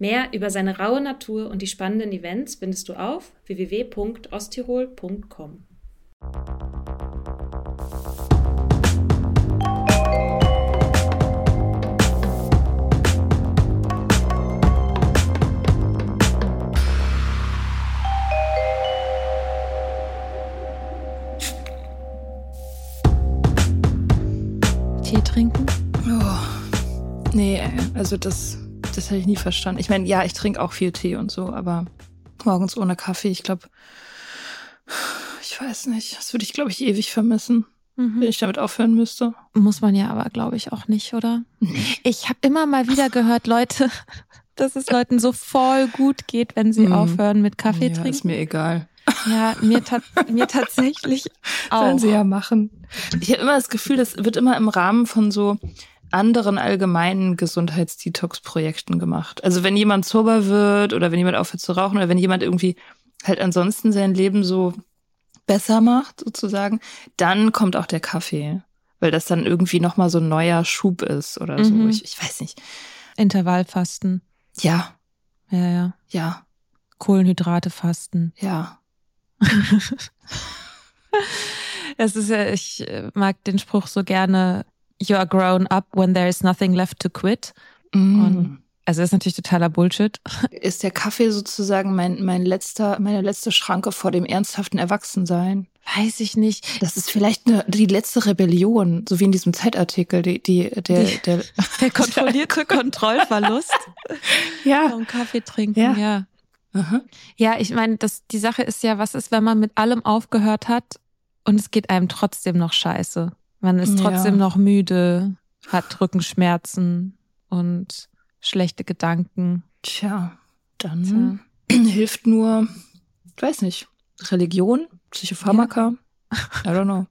Mehr über seine raue Natur und die spannenden Events findest du auf www.osttirol.com. Tee trinken? Oh, nee, also das, das hätte ich nie verstanden. Ich meine, ja, ich trinke auch viel Tee und so, aber morgens ohne Kaffee, ich glaube, ich weiß nicht, das würde ich, glaube ich, ewig vermissen, wenn ich damit aufhören müsste. Muss man ja aber, glaube ich, auch nicht, oder? Ich habe immer mal wieder gehört, Leute, dass es Leuten so voll gut geht, wenn sie Mhm. aufhören mit Kaffee ja, ist trinken. mir egal. Ja, mir, ta mir tatsächlich auch. Sollen sie ja machen. Ich habe immer das Gefühl, das wird immer im Rahmen von so anderen allgemeinen Gesundheitsdetox-Projekten gemacht. Also wenn jemand sober wird oder wenn jemand aufhört zu rauchen oder wenn jemand irgendwie halt ansonsten sein Leben so besser macht, sozusagen, dann kommt auch der Kaffee. Weil das dann irgendwie nochmal so ein neuer Schub ist oder so. Mhm. Ich, ich weiß nicht. Intervallfasten. Ja, Ja, ja. ja, Kohlenhydrate fasten. ja. Es ist ja, ich mag den Spruch so gerne, you are grown up when there is nothing left to quit. Mm. Und also das ist natürlich totaler Bullshit. Ist der Kaffee sozusagen mein, mein letzter, meine letzte Schranke vor dem ernsthaften Erwachsensein? Weiß ich nicht. Das ist vielleicht eine, die letzte Rebellion, so wie in diesem Zeitartikel, die, die, der, Die- der, Der kontrollierte Kontrollverlust ja. vom Kaffee trinken, Ja. ja. Aha. Ja, ich meine, das, die Sache ist ja, was ist, wenn man mit allem aufgehört hat und es geht einem trotzdem noch scheiße. Man ist Ja. trotzdem noch müde, hat Rückenschmerzen und schlechte Gedanken. Tja, dann hilft nur, ich weiß nicht, Religion, Psychopharmaka, I don't know.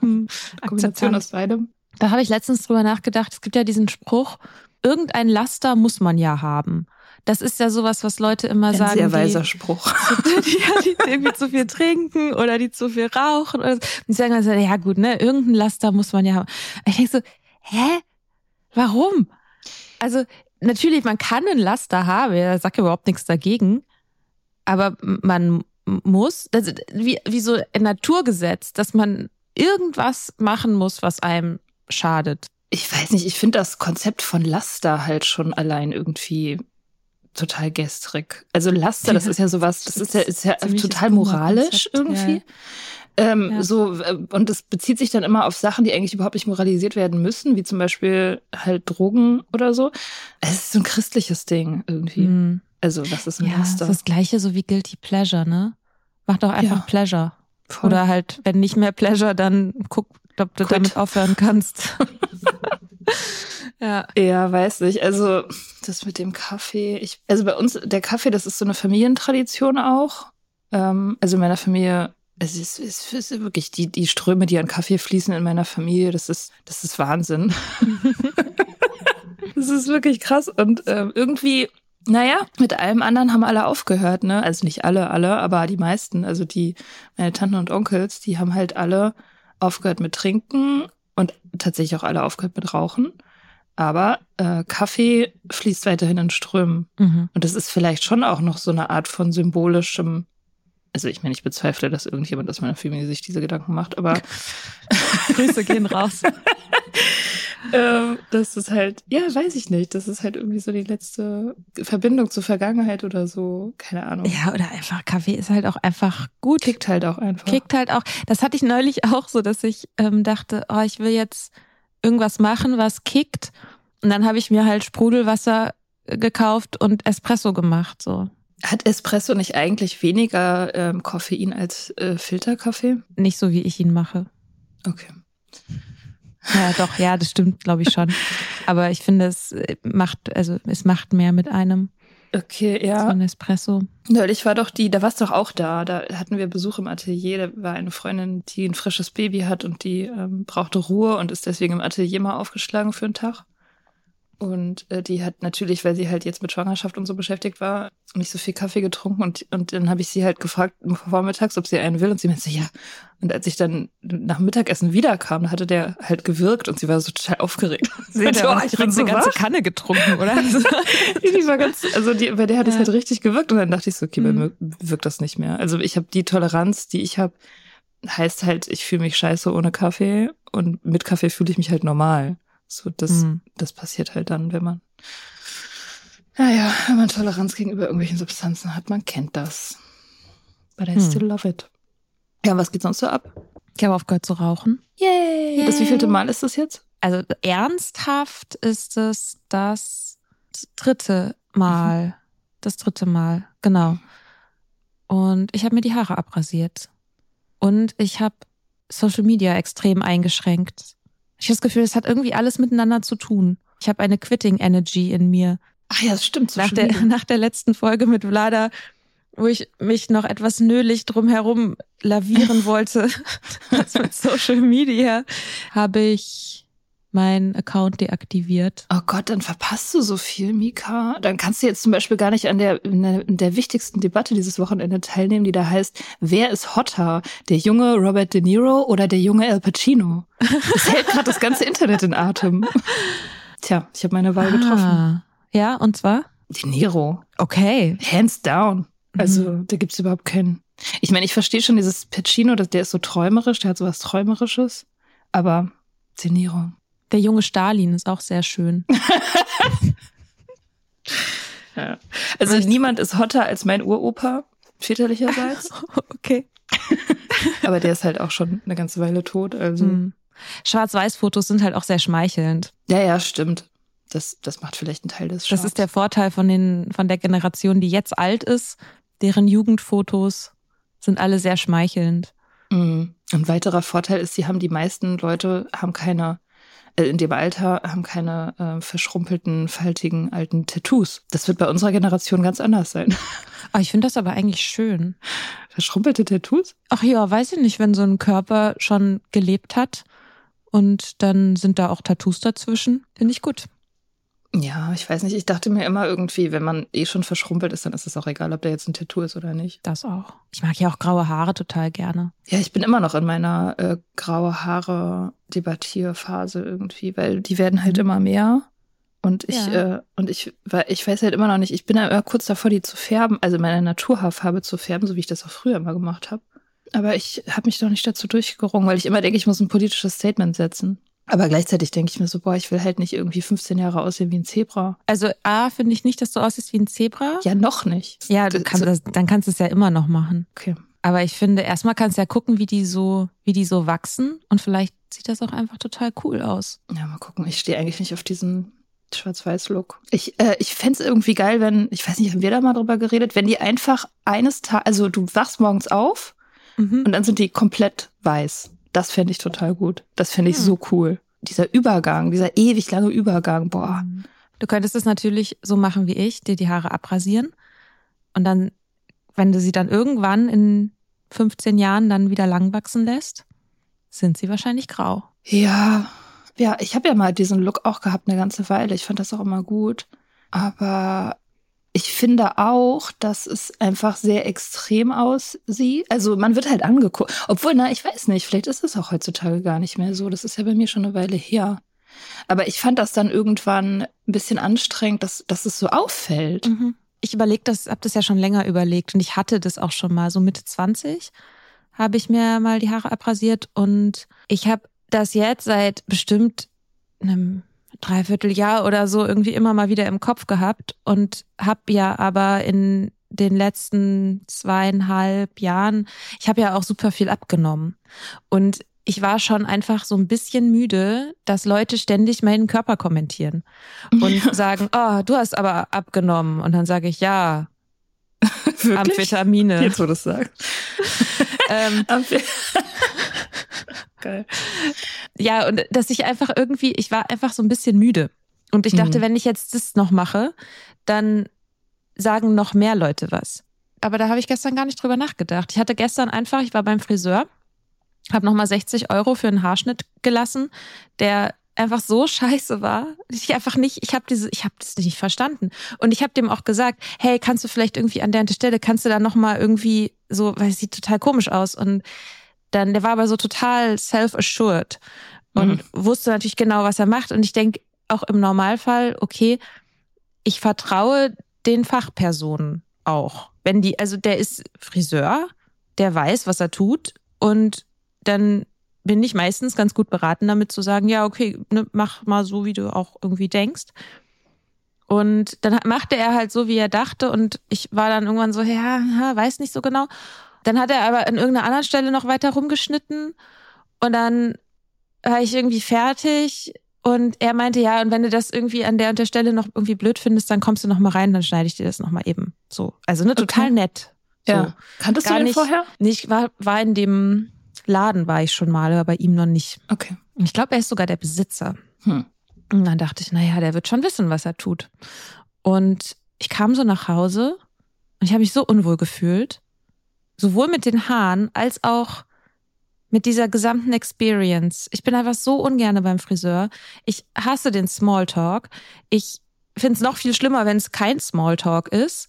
Kombination aus beidem. Da habe ich letztens drüber nachgedacht. Es gibt ja diesen Spruch, irgendein Laster muss man ja haben. Das ist ja sowas, was Leute immer Ein sagen. sehr die- weiser Spruch. die, die irgendwie zu viel trinken oder die zu viel rauchen. Oder so. Und die sagen dann so, ja gut, ne, irgendein Laster muss man ja haben. Ich denke so, hä? Warum? Also natürlich, man kann ein Laster haben, ja, sagt ja überhaupt nichts dagegen. Aber man muss, ist wie, wie so ein Naturgesetz, dass man irgendwas machen muss, was einem schadet. Ich weiß nicht, ich finde das Konzept von Laster halt schon allein irgendwie total gestrig. Also Laster, das Ja. ist ja sowas, das ist ja, ist ja total moralisch ja. irgendwie. Ähm, Ja. So, äh, und das bezieht sich dann immer auf Sachen, die eigentlich überhaupt nicht moralisiert werden müssen, wie zum Beispiel halt Drogen oder so. Es ist so ein christliches Ding irgendwie. Hm. Also, was ist ein Ja, das ist Laster? das gleiche so wie Guilty Pleasure, ne? Mach doch einfach Ja. Pleasure. Voll. Oder halt, wenn nicht mehr Pleasure, dann guck, ob du Quit. damit aufhören kannst. ja. Ja, weiß nicht. Also das mit dem Kaffee. Ich, also bei uns, der Kaffee, das ist so eine Familientradition auch. Ähm, also in meiner Familie, es ist, es ist wirklich die, die Ströme, die an Kaffee fließen in meiner Familie, das ist, das ist Wahnsinn. das ist wirklich krass. Und ähm, irgendwie Naja, mit allem anderen haben alle aufgehört, ne? Also nicht alle, alle, aber die meisten. Also die, meine Tanten und Onkels, die haben halt alle aufgehört mit Trinken und tatsächlich auch alle aufgehört mit Rauchen. Aber äh, Kaffee fließt weiterhin in Strömen. Mhm. Und das ist vielleicht schon auch noch so eine Art von symbolischem. Also ich meine, ich bezweifle, dass irgendjemand aus meiner Familie sich diese Gedanken macht, aber Grüße gehen raus. ähm, das ist halt, ja, weiß ich nicht. Das ist halt irgendwie so die letzte Verbindung zur Vergangenheit oder so. Keine Ahnung. Ja, oder einfach Kaffee ist halt auch einfach gut. Kickt halt auch einfach. Kickt halt auch. Das hatte ich neulich auch so, dass ich ähm, dachte, oh, ich will jetzt irgendwas machen, was kickt. Und dann habe ich mir halt Sprudelwasser äh, gekauft und Espresso gemacht. So Hat Espresso nicht eigentlich weniger ähm, Koffein als äh, Filterkaffee? nicht so wie ich ihn mache. Okay. Ja, doch, ja, das stimmt, glaube ich schon. Aber ich finde, es macht, also es macht mehr mit einem Okay, so ja. ein Espresso. Neulich war doch die, da warst du doch auch da. Da hatten wir Besuch im Atelier. Da war eine Freundin, die ein frisches Baby hat und die ähm, brauchte Ruhe und ist deswegen im Atelier mal aufgeschlagen für einen Tag. Und äh, die hat natürlich, weil sie halt jetzt mit Schwangerschaft und so beschäftigt war, nicht so viel Kaffee getrunken. Und, und dann habe ich sie halt gefragt vormittags, ob sie einen will. Und sie meinte, ja. Und als ich dann nach Mittagessen wiederkam, hatte der halt gewirkt und sie war so total aufgeregt. Seht ihr, ich bin so eine ganze. Kanne getrunken, oder? die war ganz, also die, bei der hat es Ja. halt richtig gewirkt und dann dachte ich so, okay, bei Mhm. mir wirkt das nicht mehr. Also ich habe die Toleranz, die ich habe, heißt halt, ich fühle mich scheiße ohne Kaffee und mit Kaffee fühle ich mich halt normal. So, das, Mhm. das passiert halt dann, wenn man, naja, wenn man Toleranz gegenüber irgendwelchen Substanzen hat, man kennt das. But I Hm. still love it. Ja, was geht sonst so ab? Ich habe aufgehört zu rauchen. Yay! Das wievielte Mal ist das jetzt? Also ernsthaft ist es das dritte Mal. Das dritte Mal, genau. Und ich habe mir die Haare abrasiert. Und ich habe Social Media extrem eingeschränkt. Ich habe das Gefühl, es hat irgendwie alles miteinander zu tun. Ich habe eine Quitting Energy in mir. Ach ja, das stimmt. Nach Social der, nach der letzten Folge mit Vlada, wo ich mich noch etwas nölig drumherum lavieren wollte, das mit Social Media, habe ich meinen Account deaktiviert. Oh Gott, dann verpasst du so viel, Mika. Dann kannst du jetzt zum Beispiel gar nicht an der, der, der wichtigsten Debatte dieses Wochenende teilnehmen, die da heißt, wer ist hotter? Der junge Robert De Niro oder der junge Al Pacino? Das hält gerade das ganze Internet in Atem. Tja, ich habe meine Wahl getroffen. Ah, ja, und zwar? De Niro. Okay. Hands down. Also, da gibt's überhaupt keinen. Ich meine, ich verstehe schon dieses Pacino, der ist so träumerisch, der hat sowas Träumerisches. Aber De Niro. Der junge Stalin ist auch sehr schön. Ja. Also niemand ist hotter als mein Uropa, väterlicherseits. Okay. Aber der ist halt auch schon eine ganze Weile tot. Also. Hm. Schwarz-Weiß-Fotos sind halt auch sehr schmeichelnd. Ja, ja, stimmt. Das, das macht vielleicht einen Teil des Das Charmes. ist der Vorteil von den, von der Generation, die jetzt alt ist. Deren Jugendfotos sind alle sehr schmeichelnd. Mhm. Ein weiterer Vorteil ist, sie haben die meisten Leute haben keine, in dem Alter haben keine äh, verschrumpelten, faltigen alten Tattoos. Das wird bei unserer Generation ganz anders sein. Aber ich finde das aber eigentlich schön. Verschrumpelte Tattoos? Ach ja, weiß ich nicht, wenn so ein Körper schon gelebt hat und dann sind da auch Tattoos dazwischen, finde ich gut. Ja, ich weiß nicht. Ich dachte mir immer irgendwie, wenn man eh schon verschrumpelt ist, dann ist es auch egal, ob da jetzt ein Tattoo ist oder nicht. Das auch. Ich mag ja auch graue Haare total gerne. Ja, ich bin immer noch in meiner äh, graue Haare Debattierphase irgendwie, weil die werden halt Mhm. immer mehr. Und ich, Ja. äh, und ich, weil ich weiß halt immer noch nicht, ich bin ja immer kurz davor, die zu färben, also meine Naturhaarfarbe zu färben, so wie ich das auch früher immer gemacht habe. Aber ich habe mich doch nicht dazu durchgerungen, weil ich immer denke, ich muss ein politisches Statement setzen. Aber gleichzeitig denke ich mir so, boah, ich will halt nicht irgendwie 15 Jahre aussehen wie ein Zebra. Also A, finde ich nicht, dass du aussiehst wie ein Zebra. Ja, noch nicht. Ja, du kannst das, dann kannst du es ja immer noch machen. Okay. Aber ich finde, erstmal kannst du ja gucken, wie die so, wie die so wachsen und vielleicht sieht das auch einfach total cool aus. Ja, mal gucken. Ich stehe eigentlich nicht auf diesen Schwarz-Weiß-Look. Ich, äh, ich fände es irgendwie geil, wenn, ich weiß nicht, haben wir da mal drüber geredet, wenn die einfach eines Tages, also du wachst morgens auf Mhm. und dann sind die komplett weiß. Das fände ich total gut. Das fände ich Hm. so cool. Dieser Übergang, dieser ewig lange Übergang, boah. Du könntest es natürlich so machen wie ich, dir die Haare abrasieren und dann, wenn du sie dann irgendwann in 15 Jahren dann wieder lang wachsen lässt, sind sie wahrscheinlich grau. Ja, ja, ich habe ja mal diesen Look auch gehabt eine ganze Weile. Ich fand das auch immer gut. Aber ich finde auch, dass es einfach sehr extrem aussieht. Also man wird halt angeguckt. Obwohl, na, ich weiß nicht, vielleicht ist es auch heutzutage gar nicht mehr so. Das ist ja bei mir schon eine Weile her. Aber ich fand das dann irgendwann ein bisschen anstrengend, dass, dass es so auffällt. Mhm. Ich überlege das, habe das ja schon länger überlegt und ich hatte das auch schon mal so Mitte 20 habe ich mir mal die Haare abrasiert und ich habe das jetzt seit bestimmt einem Dreivierteljahr oder so irgendwie immer mal wieder im Kopf gehabt und habe ja aber in den letzten zweieinhalb Jahren, ich habe ja auch super viel abgenommen und ich war schon einfach so ein bisschen müde, dass Leute ständig meinen Körper kommentieren und sagen, oh, du hast aber abgenommen. Und dann sage ich, ja, Amphetamine. Jetzt, wo du es sagst. ähm, Geil. Ja, und dass ich einfach irgendwie, ich war einfach so ein bisschen müde. Und ich dachte, mhm. wenn ich jetzt das noch mache, dann sagen noch mehr Leute was. Aber da habe ich gestern gar nicht drüber nachgedacht. Ich hatte gestern einfach, ich war beim Friseur, habe nochmal 60 Euro für einen Haarschnitt gelassen, der einfach so scheiße war. Ich einfach nicht, ich habe diese, ich habe das nicht verstanden. Und ich habe dem auch gesagt, hey, kannst du vielleicht irgendwie an der Stelle, kannst du da noch mal irgendwie so, weil es sieht total komisch aus. Und dann, der war aber so total self-assured und mhm. wusste natürlich genau, was er macht. Und ich denke auch im Normalfall, okay, ich vertraue den Fachpersonen auch. Wenn die, also der ist Friseur, der weiß, was er tut und dann bin ich meistens ganz gut beraten, damit zu sagen, ja, okay, ne, mach mal so, wie du auch irgendwie denkst. Und dann machte er halt so, wie er dachte. Und ich war dann irgendwann so, ja, weiß nicht so genau. Dann hat er aber an irgendeiner anderen Stelle noch weiter rumgeschnitten. Und dann war ich irgendwie fertig. Und er meinte, ja, und wenn du das irgendwie an der und der Stelle noch irgendwie blöd findest, dann kommst du noch mal rein, dann schneide ich dir das noch mal eben. So, also ne, total okay. nett. So. Ja. Kanntest Gar du den nicht, vorher? Nicht, war, war in dem Laden war ich schon mal, aber bei ihm noch nicht. Okay. Ich glaube, er ist sogar der Besitzer. Hm. Und dann dachte ich, naja, der wird schon wissen, was er tut. Und ich kam so nach Hause und ich habe mich so unwohl gefühlt. Sowohl mit den Haaren als auch mit dieser gesamten Experience. Ich bin einfach so ungerne beim Friseur. Ich hasse den Smalltalk. Ich finde es noch viel schlimmer, wenn es kein Smalltalk ist.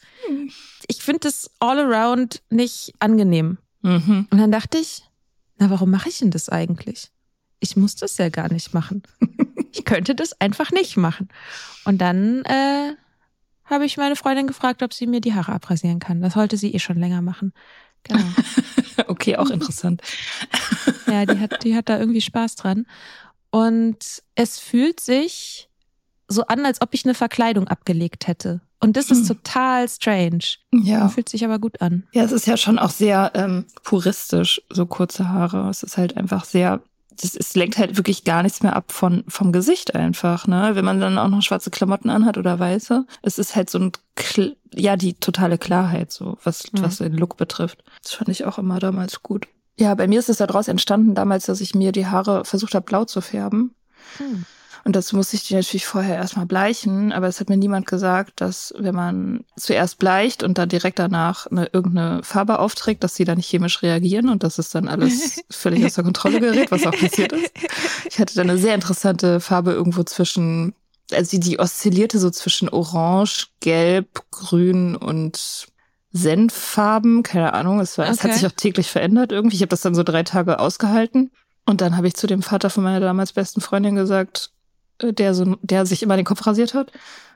Ich finde es all around nicht angenehm. Mhm. Und dann dachte ich, na, warum mache ich denn das eigentlich? Ich muss das ja gar nicht machen. Ich könnte das einfach nicht machen. Und dann äh, habe ich meine Freundin gefragt, ob sie mir die Haare abrasieren kann. Das wollte sie eh schon länger machen. Genau. okay, auch interessant. ja, die hat, die hat da irgendwie Spaß dran. Und es fühlt sich so an, als ob ich eine Verkleidung abgelegt hätte. Und das ist hm. total strange. Ja. Fühlt sich aber gut an. Ja, es ist ja schon auch sehr ähm, puristisch, so kurze Haare. Es ist halt einfach sehr, das, es lenkt halt wirklich gar nichts mehr ab von, vom Gesicht einfach, ne? Wenn man dann auch noch schwarze Klamotten anhat oder weiße. Es ist halt so ein, ja, die totale Klarheit, so, was, mhm. was den Look betrifft. Das fand ich auch immer damals gut. Ja, bei mir ist es daraus entstanden damals, dass ich mir die Haare versucht habe, blau zu färben. Hm. Und dazu musste ich die natürlich vorher erstmal bleichen, aber es hat mir niemand gesagt, dass wenn man zuerst bleicht und dann direkt danach eine, irgendeine Farbe aufträgt, dass sie dann nicht chemisch reagieren und dass es dann alles völlig aus der Kontrolle gerät, was auch passiert ist. Ich hatte dann eine sehr interessante Farbe irgendwo zwischen, also die, die oszillierte so zwischen Orange, Gelb, Grün und Senffarben, keine Ahnung, es, war, okay. es hat sich auch täglich verändert irgendwie. Ich habe das dann so drei Tage ausgehalten. Und dann habe ich zu dem Vater von meiner damals besten Freundin gesagt, der so, der sich immer den Kopf rasiert hat.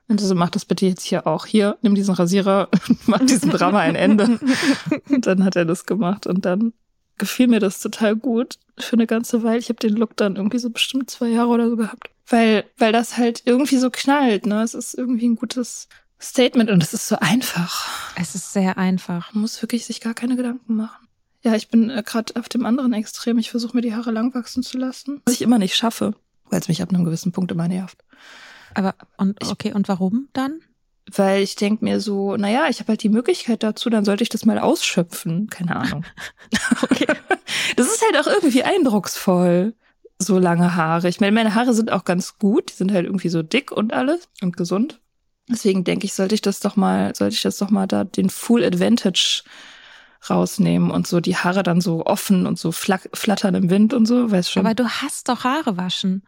Und so, mach das bitte jetzt hier auch. Hier, nimm diesen Rasierer, mach diesem Drama ein Ende. und dann hat er das gemacht und dann gefiel mir das total gut für eine ganze Weile. Ich habe den Look dann irgendwie so bestimmt zwei Jahre oder so gehabt. Weil, weil das halt irgendwie so knallt, ne? Es ist irgendwie ein gutes Statement und es ist so einfach. Es ist sehr einfach. Man muss wirklich sich gar keine Gedanken machen. Ja, ich bin äh, gerade auf dem anderen Extrem. Ich versuche mir die Haare lang wachsen zu lassen, was ich immer nicht schaffe weil es mich ab einem gewissen Punkt immer nervt. Aber und okay, und warum dann? Weil ich denke mir so, naja, ich habe halt die Möglichkeit dazu, dann sollte ich das mal ausschöpfen. Keine Ahnung. okay. Das ist halt auch irgendwie eindrucksvoll, so lange Haare. Ich meine, meine Haare sind auch ganz gut, die sind halt irgendwie so dick und alles und gesund. Deswegen denke ich, sollte ich das doch mal, sollte ich das doch mal da den Full Advantage rausnehmen und so die Haare dann so offen und so flattern im Wind und so, weißt schon. Aber du hast doch Haare waschen.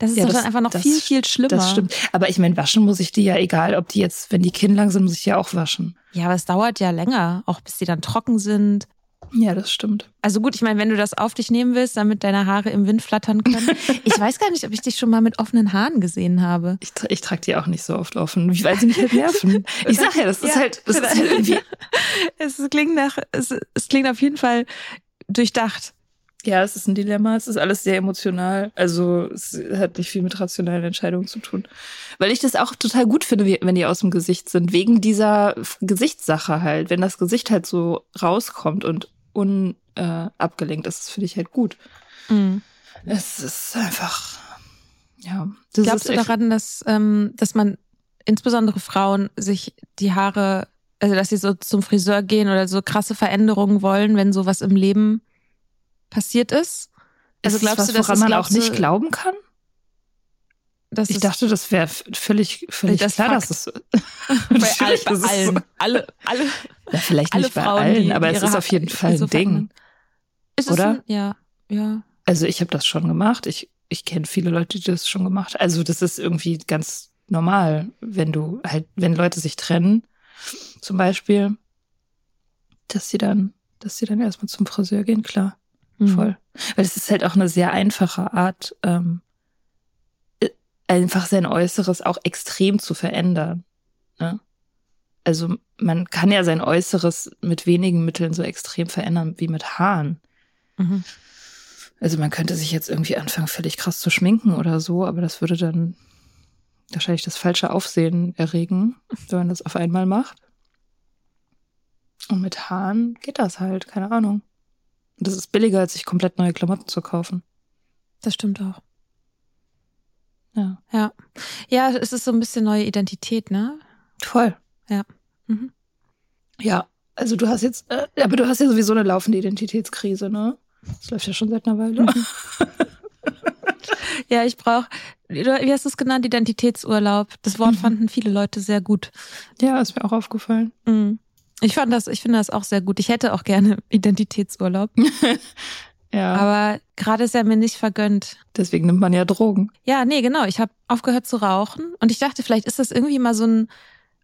Das ist Ja, doch das- dann einfach noch das viel, viel schlimmer. Das stimmt. Aber ich meine, waschen muss ich die ja, egal ob die jetzt, wenn die kinnlang sind, muss ich ja auch waschen. Ja, aber es dauert ja länger, auch bis die dann trocken sind. Ja, das stimmt. Also gut, ich meine, wenn du das auf dich nehmen willst, damit deine Haare im Wind flattern können. Ich weiß gar nicht, ob ich dich schon mal mit offenen Haaren gesehen habe. Ich, tra ich trage die auch nicht so oft offen, weil sie mich halt nerven. Ich sag ja, das ist Ja, halt, das ist halt irgendwie. Es klingt nach, es, es klingt auf jeden Fall durchdacht. Ja, es ist ein Dilemma. Es ist alles sehr emotional. Also es hat nicht viel mit rationalen Entscheidungen zu tun. Weil ich das auch total gut finde, wenn die aus dem Gesicht sind. Wegen dieser Gesichtssache halt. Wenn das Gesicht halt so rauskommt und unabgelenkt äh, ist, das finde ich halt gut. Mhm. Es ist einfach, ja. Das Glaubst du daran, dass, ähm, dass man insbesondere Frauen sich die Haare, also dass sie so zum Friseur gehen oder so krasse Veränderungen wollen, wenn sowas im Leben passiert ist? Also ist glaubst was, du, dass woran man auch nicht glauben kann? Ich dachte, das wäre völlig, völlig Das klar, Fakt. dass es bei, all, bei allen, so. alle, alle, Ja, vielleicht alle nicht bei Frauen, allen, die aber es ist auf jeden Fall so ein Ding. Ist Oder? Ein, ja, ja. Also ich habe das schon gemacht. Ich, ich kenne viele Leute, die das schon gemacht haben. Also das ist irgendwie ganz normal, wenn du halt, wenn Leute sich trennen, zum Beispiel, dass sie dann, dass sie dann erstmal zum Friseur gehen, klar. Mhm. Voll. Weil es ist halt auch eine sehr einfache Art, ähm, äh, einfach sein Äußeres auch extrem zu verändern. Ne? Also man kann ja sein Äußeres mit wenigen Mitteln so extrem verändern wie mit Haaren. Mhm. Also man könnte sich jetzt irgendwie anfangen, völlig krass zu schminken oder so, aber das würde dann wahrscheinlich das falsche Aufsehen erregen, wenn man das auf einmal macht. Und mit Haaren geht das halt, keine Ahnung. Und das ist billiger, als sich komplett neue Klamotten zu kaufen. Das stimmt auch. Ja. Ja. Ja, es ist so ein bisschen neue Identität, ne? Voll. Mhm. Ja. Also du hast jetzt, äh, aber du hast ja sowieso eine laufende Identitätskrise, ne? Das läuft ja schon seit einer Weile. Ja, ich brauche, wie hast du es genannt, Identitätsurlaub. Das Wort Mhm. fanden viele Leute sehr gut. ja, ist mir auch aufgefallen. Mhm. Ich fand das, ich finde das auch sehr gut. Ich hätte auch gerne Identitätsurlaub, Ja. aber gerade ist er mir nicht vergönnt. deswegen nimmt man ja Drogen. Ja, nee, genau. Ich habe aufgehört zu rauchen und ich dachte, vielleicht ist das irgendwie mal so ein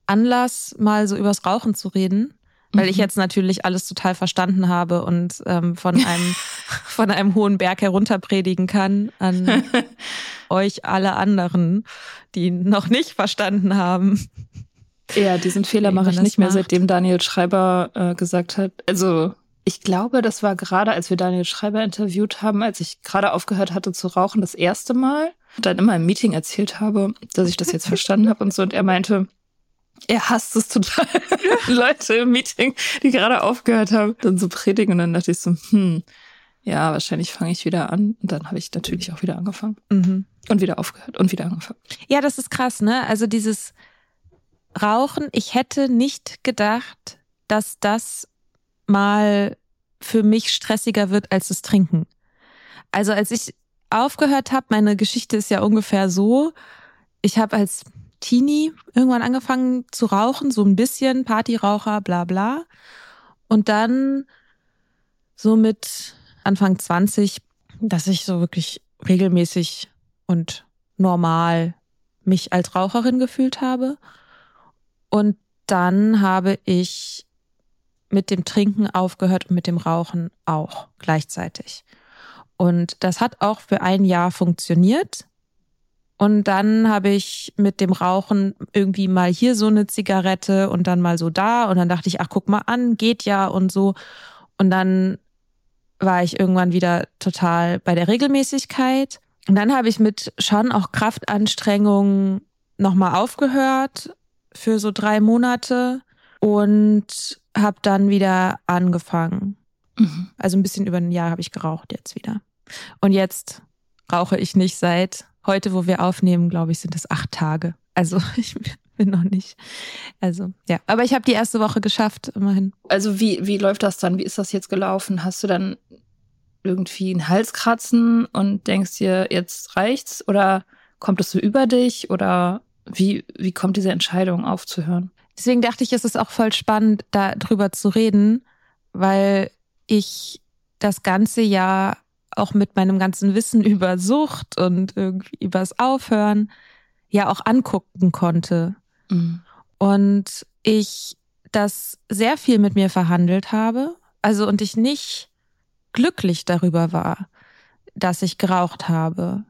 Anlass, mal so übers Rauchen zu reden, weil ich Mhm. jetzt natürlich alles total verstanden habe und ähm, von einem von einem hohen Berg herunter predigen kann an euch alle anderen, die noch nicht verstanden haben. Ja, diesen Fehler mache ich nicht mehr, macht. seitdem Daniel Schreiber äh, gesagt hat. Also ich glaube, das war gerade, als wir Daniel Schreiber interviewt haben, als ich gerade aufgehört hatte zu rauchen, das erste Mal. Dann immer im Meeting erzählt habe, dass ich das jetzt verstanden habe und so. Und er meinte, er hasst es total, Leute im Meeting, die gerade aufgehört haben, dann so predigen. Und dann dachte ich so, hm, ja, wahrscheinlich fange ich wieder an. Und dann habe ich natürlich auch wieder angefangen. Mhm. Und wieder aufgehört und wieder angefangen. Ja, das ist krass, ne? Also dieses Rauchen, ich hätte nicht gedacht, dass das mal für mich stressiger wird als das Trinken. Also als ich aufgehört habe, meine Geschichte ist ja ungefähr so, ich habe als Teenie irgendwann angefangen zu rauchen, so ein bisschen Partyraucher, bla bla. Und dann so mit Anfang 20, dass ich so wirklich regelmäßig und normal mich als Raucherin gefühlt habe. Und dann habe ich mit dem Trinken aufgehört und mit dem Rauchen auch gleichzeitig. Und das hat auch für ein Jahr funktioniert. Und dann habe ich mit dem Rauchen irgendwie mal hier so eine Zigarette und dann mal so da. Und dann dachte ich, ach, guck mal an, geht ja und so. Und dann war ich irgendwann wieder total bei der Regelmäßigkeit. Und dann habe ich mit schon auch Kraftanstrengungen nochmal aufgehört für so drei Monate und habe dann wieder angefangen. Mhm. Also ein bisschen über ein Jahr habe ich geraucht jetzt wieder. Und jetzt rauche ich nicht seit heute, wo wir aufnehmen, glaube ich, sind es acht Tage. Also ich bin noch nicht. Also ja, aber ich habe die erste Woche geschafft, immerhin. Also wie, wie läuft das dann? Wie ist das jetzt gelaufen? Hast du dann irgendwie einen Halskratzen und denkst dir, jetzt reicht's? Oder kommt es so über dich? Oder wie, wie kommt diese Entscheidung aufzuhören? Deswegen dachte ich, es ist auch voll spannend, darüber zu reden, weil ich das ganze Jahr auch mit meinem ganzen Wissen über Sucht und irgendwie übers Aufhören ja auch angucken konnte. Mhm. Und ich das sehr viel mit mir verhandelt habe. Also und ich nicht glücklich darüber war, dass ich geraucht habe.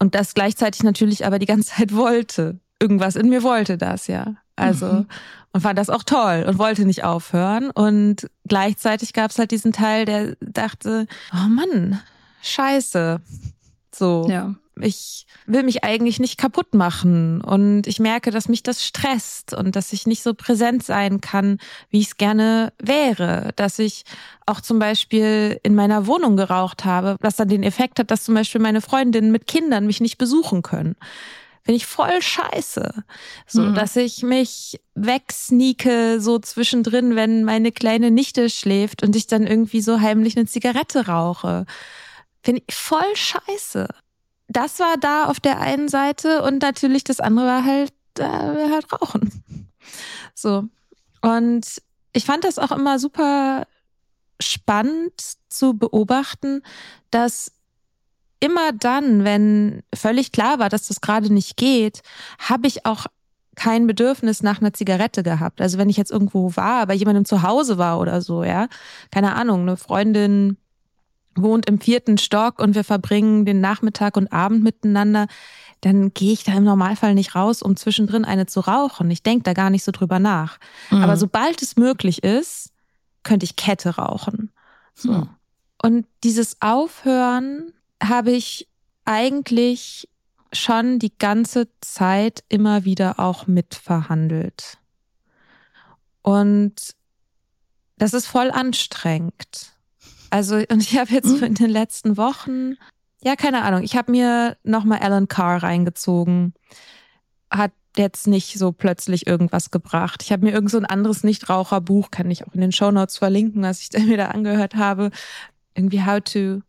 Und das gleichzeitig natürlich aber die ganze Zeit wollte. Irgendwas in mir wollte das, ja. Also, mhm. und fand das auch toll und wollte nicht aufhören. Und gleichzeitig gab es halt diesen Teil, der dachte, oh Mann, scheiße. So. Ja ich will mich eigentlich nicht kaputt machen und ich merke, dass mich das stresst und dass ich nicht so präsent sein kann, wie ich es gerne wäre, dass ich auch zum Beispiel in meiner Wohnung geraucht habe, was dann den Effekt hat, dass zum Beispiel meine Freundinnen mit Kindern mich nicht besuchen können. Finde ich voll scheiße. So, mhm. dass ich mich wegsneake, so zwischendrin, wenn meine kleine Nichte schläft und ich dann irgendwie so heimlich eine Zigarette rauche. Finde ich voll scheiße das war da auf der einen Seite und natürlich das andere war halt, äh, halt Rauchen. So. Und ich fand das auch immer super spannend zu beobachten, dass immer dann, wenn völlig klar war, dass das gerade nicht geht, habe ich auch kein Bedürfnis nach einer Zigarette gehabt. Also wenn ich jetzt irgendwo war, bei jemandem zu Hause war oder so, ja, keine Ahnung, eine Freundin wohnt im vierten Stock und wir verbringen den Nachmittag und Abend miteinander, dann gehe ich da im Normalfall nicht raus, um zwischendrin eine zu rauchen. Ich denke da gar nicht so drüber nach. Mhm. Aber sobald es möglich ist, könnte ich Kette rauchen. So. Mhm. Und dieses Aufhören habe ich eigentlich schon die ganze Zeit immer wieder auch mitverhandelt. Und das ist voll anstrengend. Also, und ich habe jetzt in den letzten Wochen, ja, keine Ahnung, ich habe mir nochmal Alan Carr reingezogen. Hat jetzt nicht so plötzlich irgendwas gebracht. Ich habe mir irgend so ein anderes Nichtraucherbuch, kann ich auch in den Show Notes verlinken, was ich mir da angehört habe. Irgendwie How to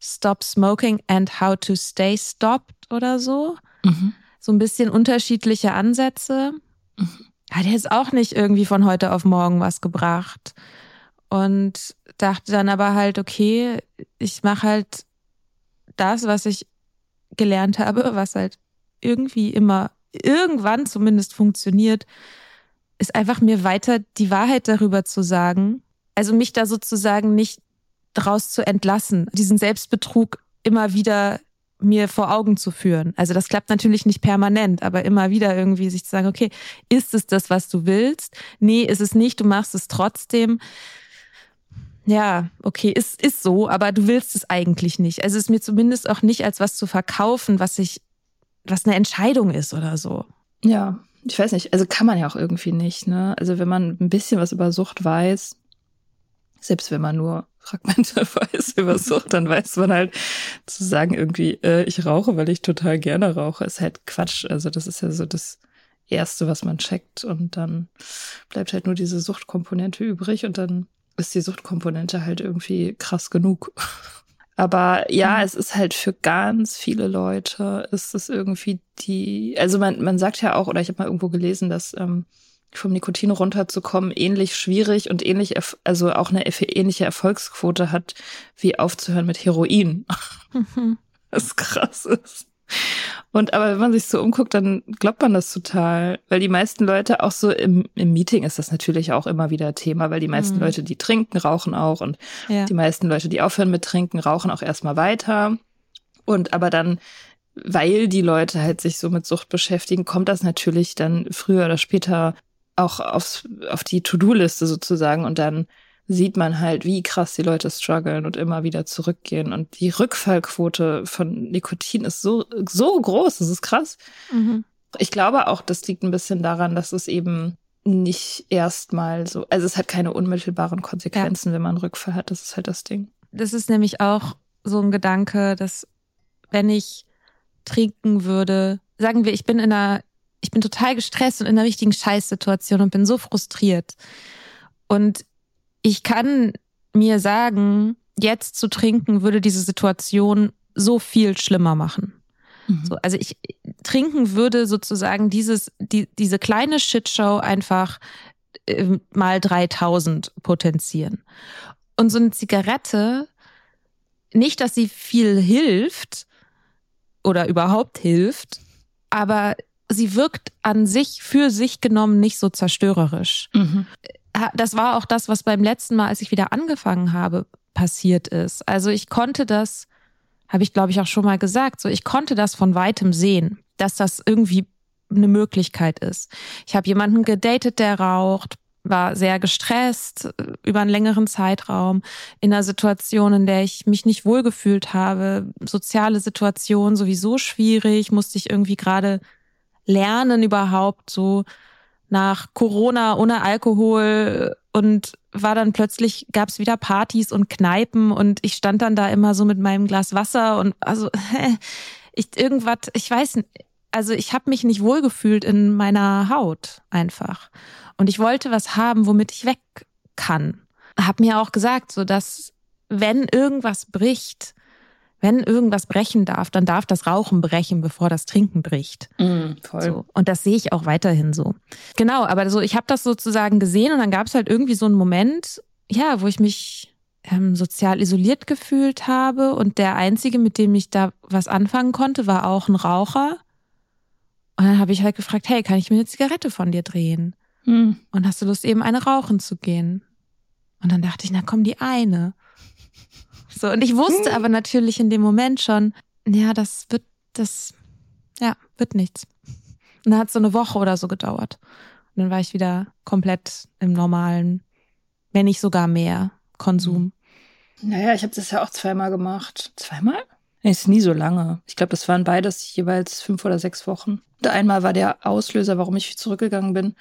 Stop Smoking and How to Stay Stopped oder so. Mhm. So ein bisschen unterschiedliche Ansätze. Mhm. Hat jetzt auch nicht irgendwie von heute auf morgen was gebracht. Und dachte dann aber halt, okay, ich mache halt das, was ich gelernt habe, was halt irgendwie immer, irgendwann zumindest funktioniert, ist einfach mir weiter die Wahrheit darüber zu sagen. Also mich da sozusagen nicht draus zu entlassen, diesen Selbstbetrug immer wieder mir vor Augen zu führen. Also das klappt natürlich nicht permanent, aber immer wieder irgendwie sich zu sagen, okay, ist es das, was du willst? Nee, ist es nicht, du machst es trotzdem ja, okay, ist, ist so, aber du willst es eigentlich nicht. Also es ist mir zumindest auch nicht als was zu verkaufen, was ich, was eine Entscheidung ist oder so. Ja, ich weiß nicht, also kann man ja auch irgendwie nicht, ne? Also wenn man ein bisschen was über Sucht weiß, selbst wenn man nur Fragmente weiß über Sucht, dann weiß man halt zu sagen irgendwie, äh, ich rauche, weil ich total gerne rauche, ist halt Quatsch. Also das ist ja so das Erste, was man checkt und dann bleibt halt nur diese Suchtkomponente übrig und dann ist die Suchtkomponente halt irgendwie krass genug. Aber ja, mhm. es ist halt für ganz viele Leute ist es irgendwie die, also man, man sagt ja auch, oder ich habe mal irgendwo gelesen, dass ähm, vom Nikotin runterzukommen ähnlich schwierig und ähnlich, also auch eine ähnliche Erfolgsquote hat, wie aufzuhören mit Heroin. Mhm. Was krass ist. Und aber wenn man sich so umguckt, dann glaubt man das total. Weil die meisten Leute auch so im, im Meeting ist das natürlich auch immer wieder Thema, weil die meisten mhm. Leute, die trinken, rauchen auch und ja. die meisten Leute, die aufhören mit trinken, rauchen auch erstmal weiter. Und aber dann, weil die Leute halt sich so mit Sucht beschäftigen, kommt das natürlich dann früher oder später auch aufs, auf die To-Do-Liste sozusagen und dann sieht man halt, wie krass die Leute strugglen und immer wieder zurückgehen. Und die Rückfallquote von Nikotin ist so, so groß, das ist krass. Mhm. Ich glaube auch, das liegt ein bisschen daran, dass es eben nicht erstmal so, also es hat keine unmittelbaren Konsequenzen, ja. wenn man einen Rückfall hat. Das ist halt das Ding. Das ist nämlich auch so ein Gedanke, dass wenn ich trinken würde, sagen wir, ich bin in einer, ich bin total gestresst und in einer richtigen Scheißsituation und bin so frustriert. Und ich kann mir sagen, jetzt zu trinken würde diese Situation so viel schlimmer machen. Mhm. So, also ich trinken würde sozusagen dieses, die, diese kleine Shitshow einfach äh, mal 3000 potenzieren. Und so eine Zigarette nicht, dass sie viel hilft oder überhaupt hilft, aber sie wirkt an sich für sich genommen nicht so zerstörerisch. Mhm. Das war auch das, was beim letzten Mal, als ich wieder angefangen habe, passiert ist. Also ich konnte das, habe ich glaube ich auch schon mal gesagt, so ich konnte das von weitem sehen, dass das irgendwie eine Möglichkeit ist. Ich habe jemanden gedatet, der raucht, war sehr gestresst äh, über einen längeren Zeitraum, in einer Situation, in der ich mich nicht wohlgefühlt habe, soziale Situation sowieso schwierig, musste ich irgendwie gerade lernen überhaupt so nach Corona ohne Alkohol und war dann plötzlich gab's wieder Partys und Kneipen und ich stand dann da immer so mit meinem Glas Wasser und also ich irgendwas, ich weiß, also ich habe mich nicht wohlgefühlt in meiner Haut einfach und ich wollte was haben, womit ich weg kann. Hab mir auch gesagt, so dass wenn irgendwas bricht, wenn irgendwas brechen darf, dann darf das Rauchen brechen, bevor das Trinken bricht. Mm, voll. So. Und das sehe ich auch weiterhin so. Genau, aber so, ich habe das sozusagen gesehen und dann gab es halt irgendwie so einen Moment, ja, wo ich mich ähm, sozial isoliert gefühlt habe und der einzige, mit dem ich da was anfangen konnte, war auch ein Raucher. Und dann habe ich halt gefragt, hey, kann ich mir eine Zigarette von dir drehen? Mm. Und hast du Lust, eben eine rauchen zu gehen? Und dann dachte ich, na komm, die eine. So, und ich wusste aber natürlich in dem Moment schon, ja, das wird, das, ja, wird nichts. Und dann hat es so eine Woche oder so gedauert. Und dann war ich wieder komplett im normalen, wenn nicht sogar mehr, Konsum. Naja, ich habe das ja auch zweimal gemacht. Zweimal? Nee, ist nie so lange. Ich glaube, das waren beides jeweils fünf oder sechs Wochen. Und einmal war der Auslöser, warum ich zurückgegangen bin,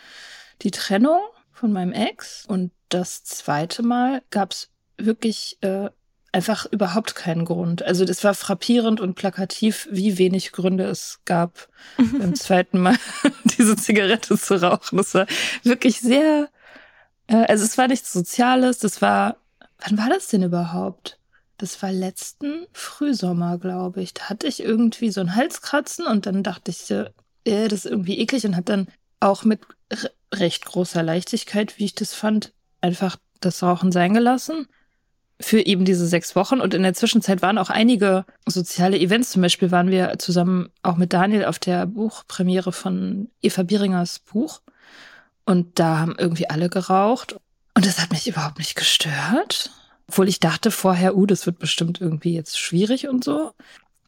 die Trennung von meinem Ex. Und das zweite Mal gab's wirklich äh, einfach überhaupt keinen Grund. Also das war frappierend und plakativ, wie wenig Gründe es gab, beim zweiten Mal diese Zigarette zu rauchen. Das war wirklich sehr, äh, also es war nichts Soziales, das war, wann war das denn überhaupt? Das war letzten Frühsommer, glaube ich. Da hatte ich irgendwie so ein Halskratzen und dann dachte ich, äh, das ist irgendwie eklig und habe dann auch mit re recht großer Leichtigkeit, wie ich das fand, einfach das Rauchen sein gelassen für eben diese sechs Wochen. Und in der Zwischenzeit waren auch einige soziale Events. Zum Beispiel waren wir zusammen auch mit Daniel auf der Buchpremiere von Eva Bieringers Buch. Und da haben irgendwie alle geraucht. Und das hat mich überhaupt nicht gestört. Obwohl ich dachte vorher, uh, das wird bestimmt irgendwie jetzt schwierig und so.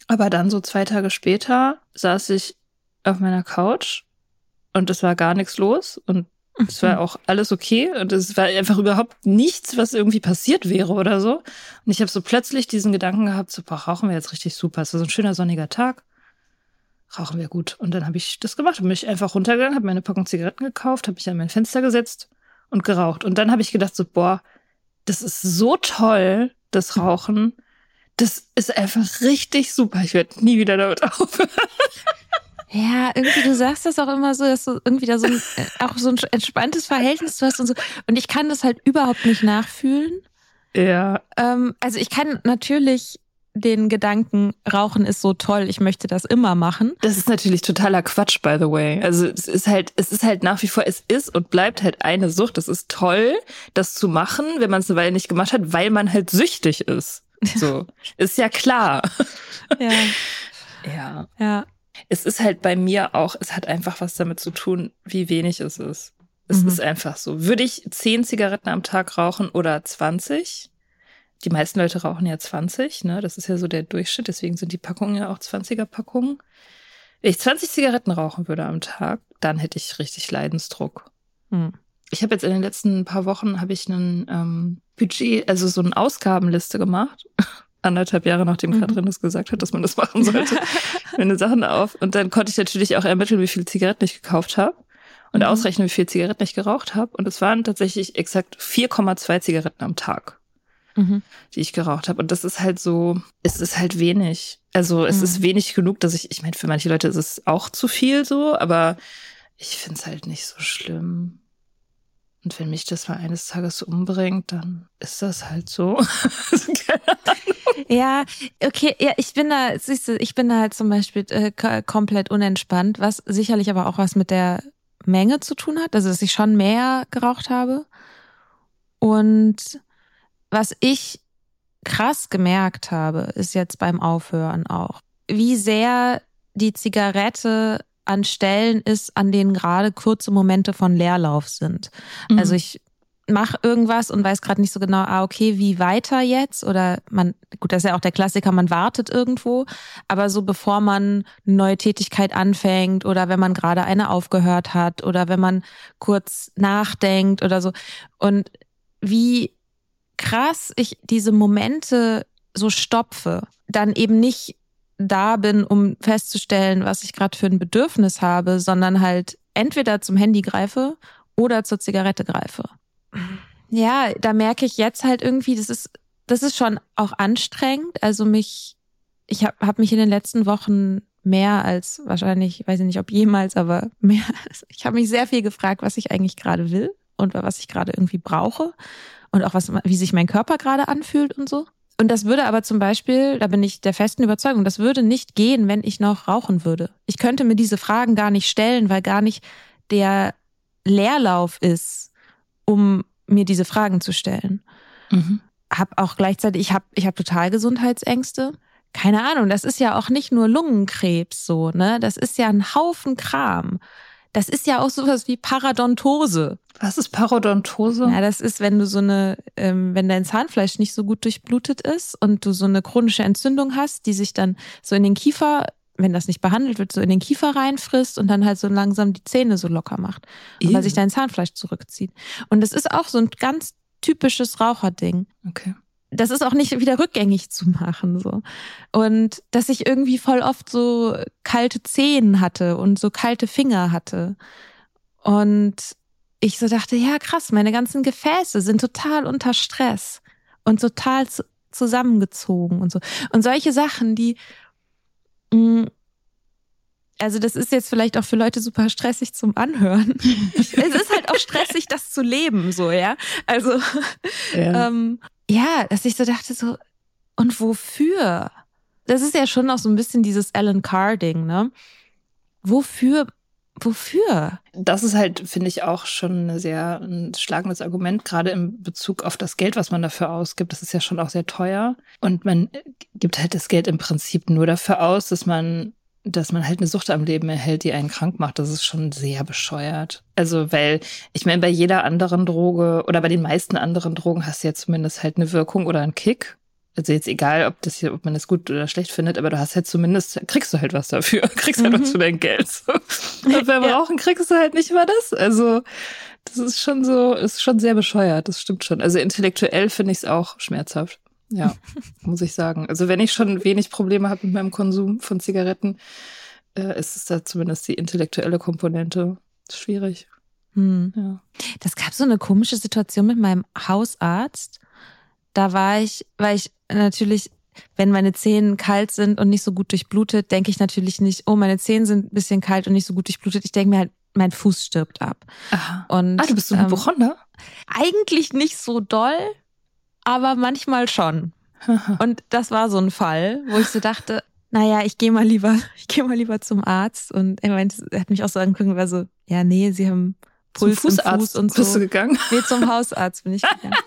Aber dann so zwei Tage später saß ich auf meiner Couch und es war gar nichts los und es war auch alles okay und es war einfach überhaupt nichts, was irgendwie passiert wäre oder so. Und ich habe so plötzlich diesen Gedanken gehabt, so, boah, rauchen wir jetzt richtig super. Es war so ein schöner sonniger Tag. Rauchen wir gut. Und dann habe ich das gemacht, bin ich einfach runtergegangen, habe meine Packung Zigaretten gekauft, habe mich an mein Fenster gesetzt und geraucht. Und dann habe ich gedacht, so, boah, das ist so toll, das Rauchen. Das ist einfach richtig super. Ich werde nie wieder damit aufhören. Ja, irgendwie, du sagst das auch immer so, dass du irgendwie da so ein, äh, auch so ein entspanntes Verhältnis du hast und so. Und ich kann das halt überhaupt nicht nachfühlen. Ja. Ähm, also ich kann natürlich den Gedanken, Rauchen ist so toll, ich möchte das immer machen. Das ist natürlich totaler Quatsch, by the way. Also es ist halt, es ist halt nach wie vor, es ist und bleibt halt eine Sucht. Es ist toll, das zu machen, wenn man es eine Weile nicht gemacht hat, weil man halt süchtig ist. So. ist ja klar. Ja. Ja. Ja. Es ist halt bei mir auch, es hat einfach was damit zu tun, wie wenig es ist. Es Mhm. ist einfach so. Würde ich zehn Zigaretten am Tag rauchen oder 20? Die meisten Leute rauchen ja 20, ne? Das ist ja so der Durchschnitt, deswegen sind die Packungen ja auch 20er Packungen. Wenn ich 20 Zigaretten rauchen würde am Tag, dann hätte ich richtig Leidensdruck. Hm. Ich habe jetzt in den letzten paar Wochen habe ich einen ähm, Budget, also so eine Ausgabenliste gemacht. Anderthalb Jahre nachdem Mhm. Katrin das gesagt hat, dass man das machen sollte, meine Sachen auf. Und dann konnte ich natürlich auch ermitteln, wie viele Zigaretten ich gekauft habe und Mhm. ausrechnen, wie viele Zigaretten ich geraucht habe. Und es waren tatsächlich exakt 4,2 Zigaretten am Tag, Mhm. die ich geraucht habe. Und das ist halt so, es ist halt wenig. Also es Mhm. ist wenig genug, dass ich, ich meine, für manche Leute ist es auch zu viel so, aber ich finde es halt nicht so schlimm. Und wenn mich das mal eines Tages umbringt, dann ist das halt so. Ja, okay, ja, ich bin da, siehst du, ich bin da halt zum Beispiel äh, komplett unentspannt, was sicherlich aber auch was mit der Menge zu tun hat, also dass ich schon mehr geraucht habe. Und was ich krass gemerkt habe, ist jetzt beim Aufhören auch, wie sehr die Zigarette an Stellen ist, an denen gerade kurze Momente von Leerlauf sind. Mhm. Also ich mache irgendwas und weiß gerade nicht so genau, ah, okay, wie weiter jetzt? Oder man, gut, das ist ja auch der Klassiker, man wartet irgendwo, aber so bevor man eine neue Tätigkeit anfängt oder wenn man gerade eine aufgehört hat oder wenn man kurz nachdenkt oder so. Und wie krass ich diese Momente so stopfe, dann eben nicht da bin, um festzustellen, was ich gerade für ein Bedürfnis habe, sondern halt entweder zum Handy greife oder zur Zigarette greife. Ja, da merke ich jetzt halt irgendwie, das ist, das ist schon auch anstrengend. Also mich, ich habe hab mich in den letzten Wochen mehr als wahrscheinlich, weiß ich nicht, ob jemals, aber mehr, ich habe mich sehr viel gefragt, was ich eigentlich gerade will und was ich gerade irgendwie brauche und auch was, wie sich mein Körper gerade anfühlt und so. Und das würde aber zum Beispiel, da bin ich der festen Überzeugung, das würde nicht gehen, wenn ich noch rauchen würde. Ich könnte mir diese Fragen gar nicht stellen, weil gar nicht der Leerlauf ist, um mir diese Fragen zu stellen. Mhm. Hab auch gleichzeitig, ich habe ich hab total Gesundheitsängste. Keine Ahnung, das ist ja auch nicht nur Lungenkrebs so, ne? Das ist ja ein Haufen Kram. Das ist ja auch sowas wie Paradontose. Was ist Parodontose? Ja, das ist, wenn du so eine, ähm, wenn dein Zahnfleisch nicht so gut durchblutet ist und du so eine chronische Entzündung hast, die sich dann so in den Kiefer, wenn das nicht behandelt wird, so in den Kiefer reinfrisst und dann halt so langsam die Zähne so locker macht. Und weil sich dein Zahnfleisch zurückzieht. Und das ist auch so ein ganz typisches Raucherding Okay. Das ist auch nicht wieder rückgängig zu machen so und dass ich irgendwie voll oft so kalte Zehen hatte und so kalte Finger hatte und ich so dachte ja krass meine ganzen Gefäße sind total unter Stress und total zu, zusammengezogen und so und solche Sachen die mh, also das ist jetzt vielleicht auch für Leute super stressig zum Anhören. es ist halt auch stressig, das zu leben, so, ja. Also, Ja. ähm, ja, dass ich so dachte, so, und wofür? Das ist ja schon auch so ein bisschen dieses Alan Carr-Ding, ne? Wofür, wofür? Das ist halt, finde ich, auch schon ein sehr ein schlagendes Argument, gerade im Bezug auf das Geld, was man dafür ausgibt. Das ist ja schon auch sehr teuer. Und man gibt halt das Geld im Prinzip nur dafür aus, dass man dass man halt eine Sucht am Leben erhält, die einen krank macht, das ist schon sehr bescheuert. Also, weil, ich meine, bei jeder anderen Droge oder bei den meisten anderen Drogen hast du ja zumindest halt eine Wirkung oder einen Kick. Also jetzt egal, ob das hier, ob man das gut oder schlecht findet, aber du hast halt zumindest, kriegst du halt was dafür, kriegst halt Mhm. was für dein Geld. Und beim Ja. Rauchen kriegst du halt nicht mal das. Also, das ist schon so, ist schon sehr bescheuert, das stimmt schon. Also intellektuell finde ich es auch schmerzhaft. Ja, muss ich sagen. Also wenn ich schon wenig Probleme habe mit meinem Konsum von Zigaretten, äh, ist es da zumindest die intellektuelle Komponente schwierig. Hm. Ja. Das gab so eine komische Situation mit meinem Hausarzt. Da war ich, weil ich natürlich, wenn meine Zähne kalt sind und nicht so gut durchblutet, denke ich natürlich nicht, oh, meine Zähne sind ein bisschen kalt und nicht so gut durchblutet. Ich denke mir halt, mein Fuß stirbt ab. Aha. Und, Ah, du bist so ein ähm, Hypochonder? Eigentlich nicht so doll, aber manchmal schon. Und das war so ein Fall, wo ich so dachte, naja, ich gehe mal lieber, ich gehe mal lieber zum Arzt. Und er meinte, er hat mich auch so angeguckt war so, ja, nee, sie haben Zum Puls im Fußarzt Fuß und bist so. du gegangen? Nee, zum Hausarzt bin ich gegangen.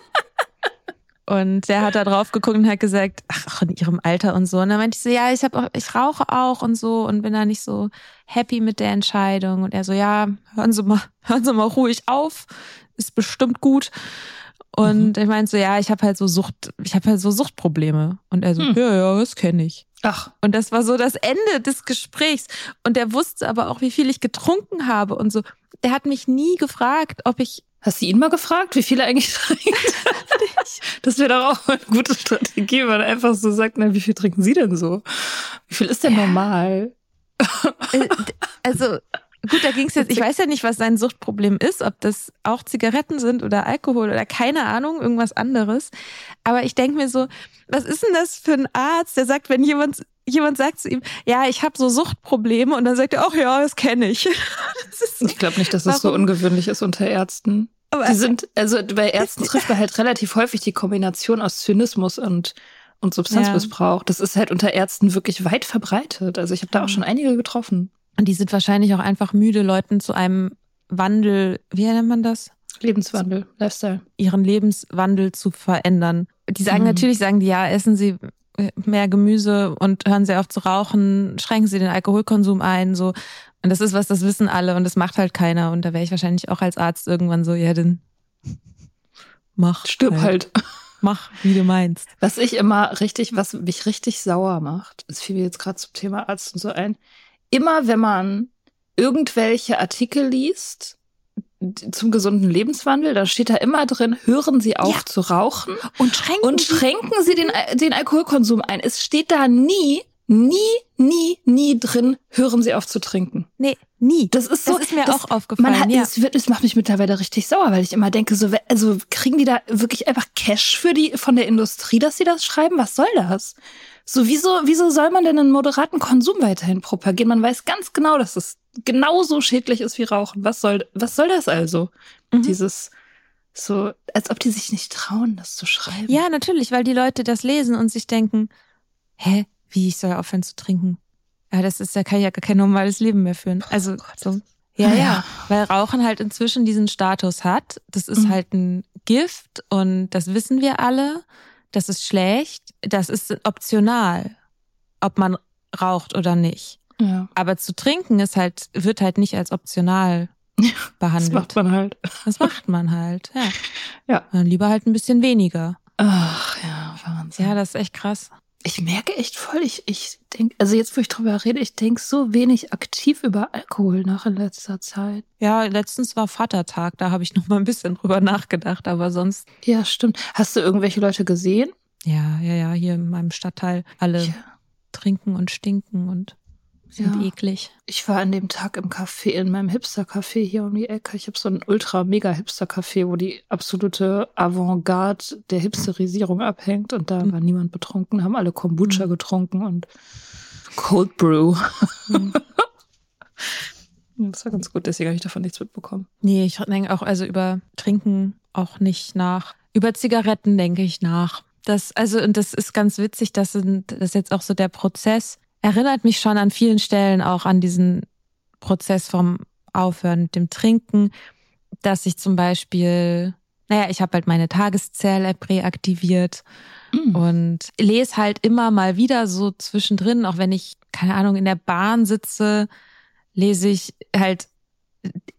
Und der hat da drauf geguckt und hat gesagt, ach, auch in ihrem Alter und so. Und dann meinte ich so, ja, ich habe ich rauche auch und so und bin da nicht so happy mit der Entscheidung. Und er so, ja, hören Sie mal, hören Sie mal ruhig auf, ist bestimmt gut. Und ich meinte so, ja, ich habe halt so Sucht, ich habe halt so Suchtprobleme. Und er so, Hm. ja, ja, das kenne ich. Ach, Und das war so das Ende des Gesprächs. Und der wusste aber auch, wie viel ich getrunken habe und so. Der hat mich nie gefragt, ob ich hast du ihn mal gefragt, wie viel er eigentlich trinkt? das wäre doch auch eine gute Strategie, wenn man einfach so sagt, na, wie viel trinken Sie denn so? Wie viel ist denn normal? Äh, also gut, da ging es jetzt, ich weiß ja nicht, was sein Suchtproblem ist, ob das auch Zigaretten sind oder Alkohol oder keine Ahnung, irgendwas anderes. Aber ich denke mir so, was ist denn das für ein Arzt, der sagt, wenn jemand jemand sagt zu ihm, ja, ich habe so Suchtprobleme und dann sagt er, ach ja, das kenne ich. Das ist Ich glaube nicht, dass das so Warum? ungewöhnlich ist unter Ärzten. aber Die sind, also bei Ärzten trifft man halt relativ häufig die Kombination aus Zynismus und, und Substanzmissbrauch. Das ist halt unter Ärzten wirklich weit verbreitet. Also ich habe da auch schon einige getroffen. Und die sind wahrscheinlich auch einfach müde, Leuten zu einem Wandel, wie nennt man das? Lebenswandel, Lifestyle. Ihren Lebenswandel zu verändern. Die sagen Mhm. natürlich, sagen die, ja, essen Sie mehr Gemüse und hören Sie auf zu rauchen, schränken Sie den Alkoholkonsum ein, so. Und das ist was, das wissen alle und das macht halt keiner. Und da wäre ich wahrscheinlich auch als Arzt irgendwann so, ja, dann mach. Stirb halt. Mach, wie du meinst. Was ich immer richtig, was mich richtig sauer macht, das fiel mir jetzt gerade zum Thema Arzt und so ein. Immer wenn man irgendwelche Artikel liest zum gesunden Lebenswandel, da steht da immer drin, hören Sie auf Ja. zu rauchen Und schränken und schränken Sie den, den Alkoholkonsum ein. Es steht da nie, nie, nie, nie drin, hören Sie auf zu trinken. Nee, nie. Das ist so. Das ist mir das, auch aufgefallen. Man hat, ja. es, wird, es macht mich mittlerweile richtig sauer, weil ich immer denke, so, also kriegen die da wirklich einfach Cash für die von der Industrie, dass sie das schreiben? Was soll das? So, wieso, wieso soll man denn einen moderaten Konsum weiterhin propagieren? Man weiß ganz genau, dass es genauso schädlich ist wie Rauchen. Was soll, was soll das also? Mhm. Dieses, so, als ob die sich nicht trauen, das zu schreiben. Ja, natürlich, weil die Leute das lesen und sich denken, hä, wie ich soll aufhören zu trinken? Ja, das ist, da kann ja gar kein normales Leben mehr führen. Also, so. Ja, Ah, ja, ja. weil Rauchen halt inzwischen diesen Status hat. Das ist Mhm. halt ein Gift und das wissen wir alle. Das ist schlecht. Das ist optional, ob man raucht oder nicht. ja. Aber zu trinken ist halt, wird halt nicht als optional Das behandelt. macht man halt. Das macht man halt, ja. Ja. Dann lieber halt ein bisschen weniger. Ach ja, Wahnsinn. Ja, das ist echt krass. Ich merke echt voll, ich, ich denke, also jetzt, wo ich drüber rede, ich denke so wenig aktiv über Alkohol nach in letzter Zeit. Ja, letztens war Vatertag, da habe ich noch mal ein bisschen drüber nachgedacht, aber sonst. Ja, stimmt. Hast du irgendwelche Leute gesehen? Ja, ja, ja, hier in meinem Stadtteil alle Ja. trinken und stinken und sind Ja. eklig. Ich war an dem Tag im Café, in meinem Hipster-Café hier um die Ecke. Ich habe so ein ultra-mega-Hipster-Café, wo die absolute Avantgarde der Hipsterisierung abhängt. Und da Mhm. war niemand betrunken, haben alle Kombucha getrunken und Cold Brew. Mhm. Das war ganz gut, deswegen habe ich davon nichts mitbekommen. Nee, ich denke auch also über Trinken auch nicht nach. Über Zigaretten denke ich nach. Das, also, und das ist ganz witzig, dass das jetzt auch so der Prozess erinnert mich schon an vielen Stellen auch an diesen Prozess vom Aufhören mit dem Trinken, dass ich zum Beispiel, naja, ich habe halt meine Tageszähl-App reaktiviert Mhm. und lese halt immer mal wieder so zwischendrin, auch wenn ich, keine Ahnung, in der Bahn sitze, lese ich halt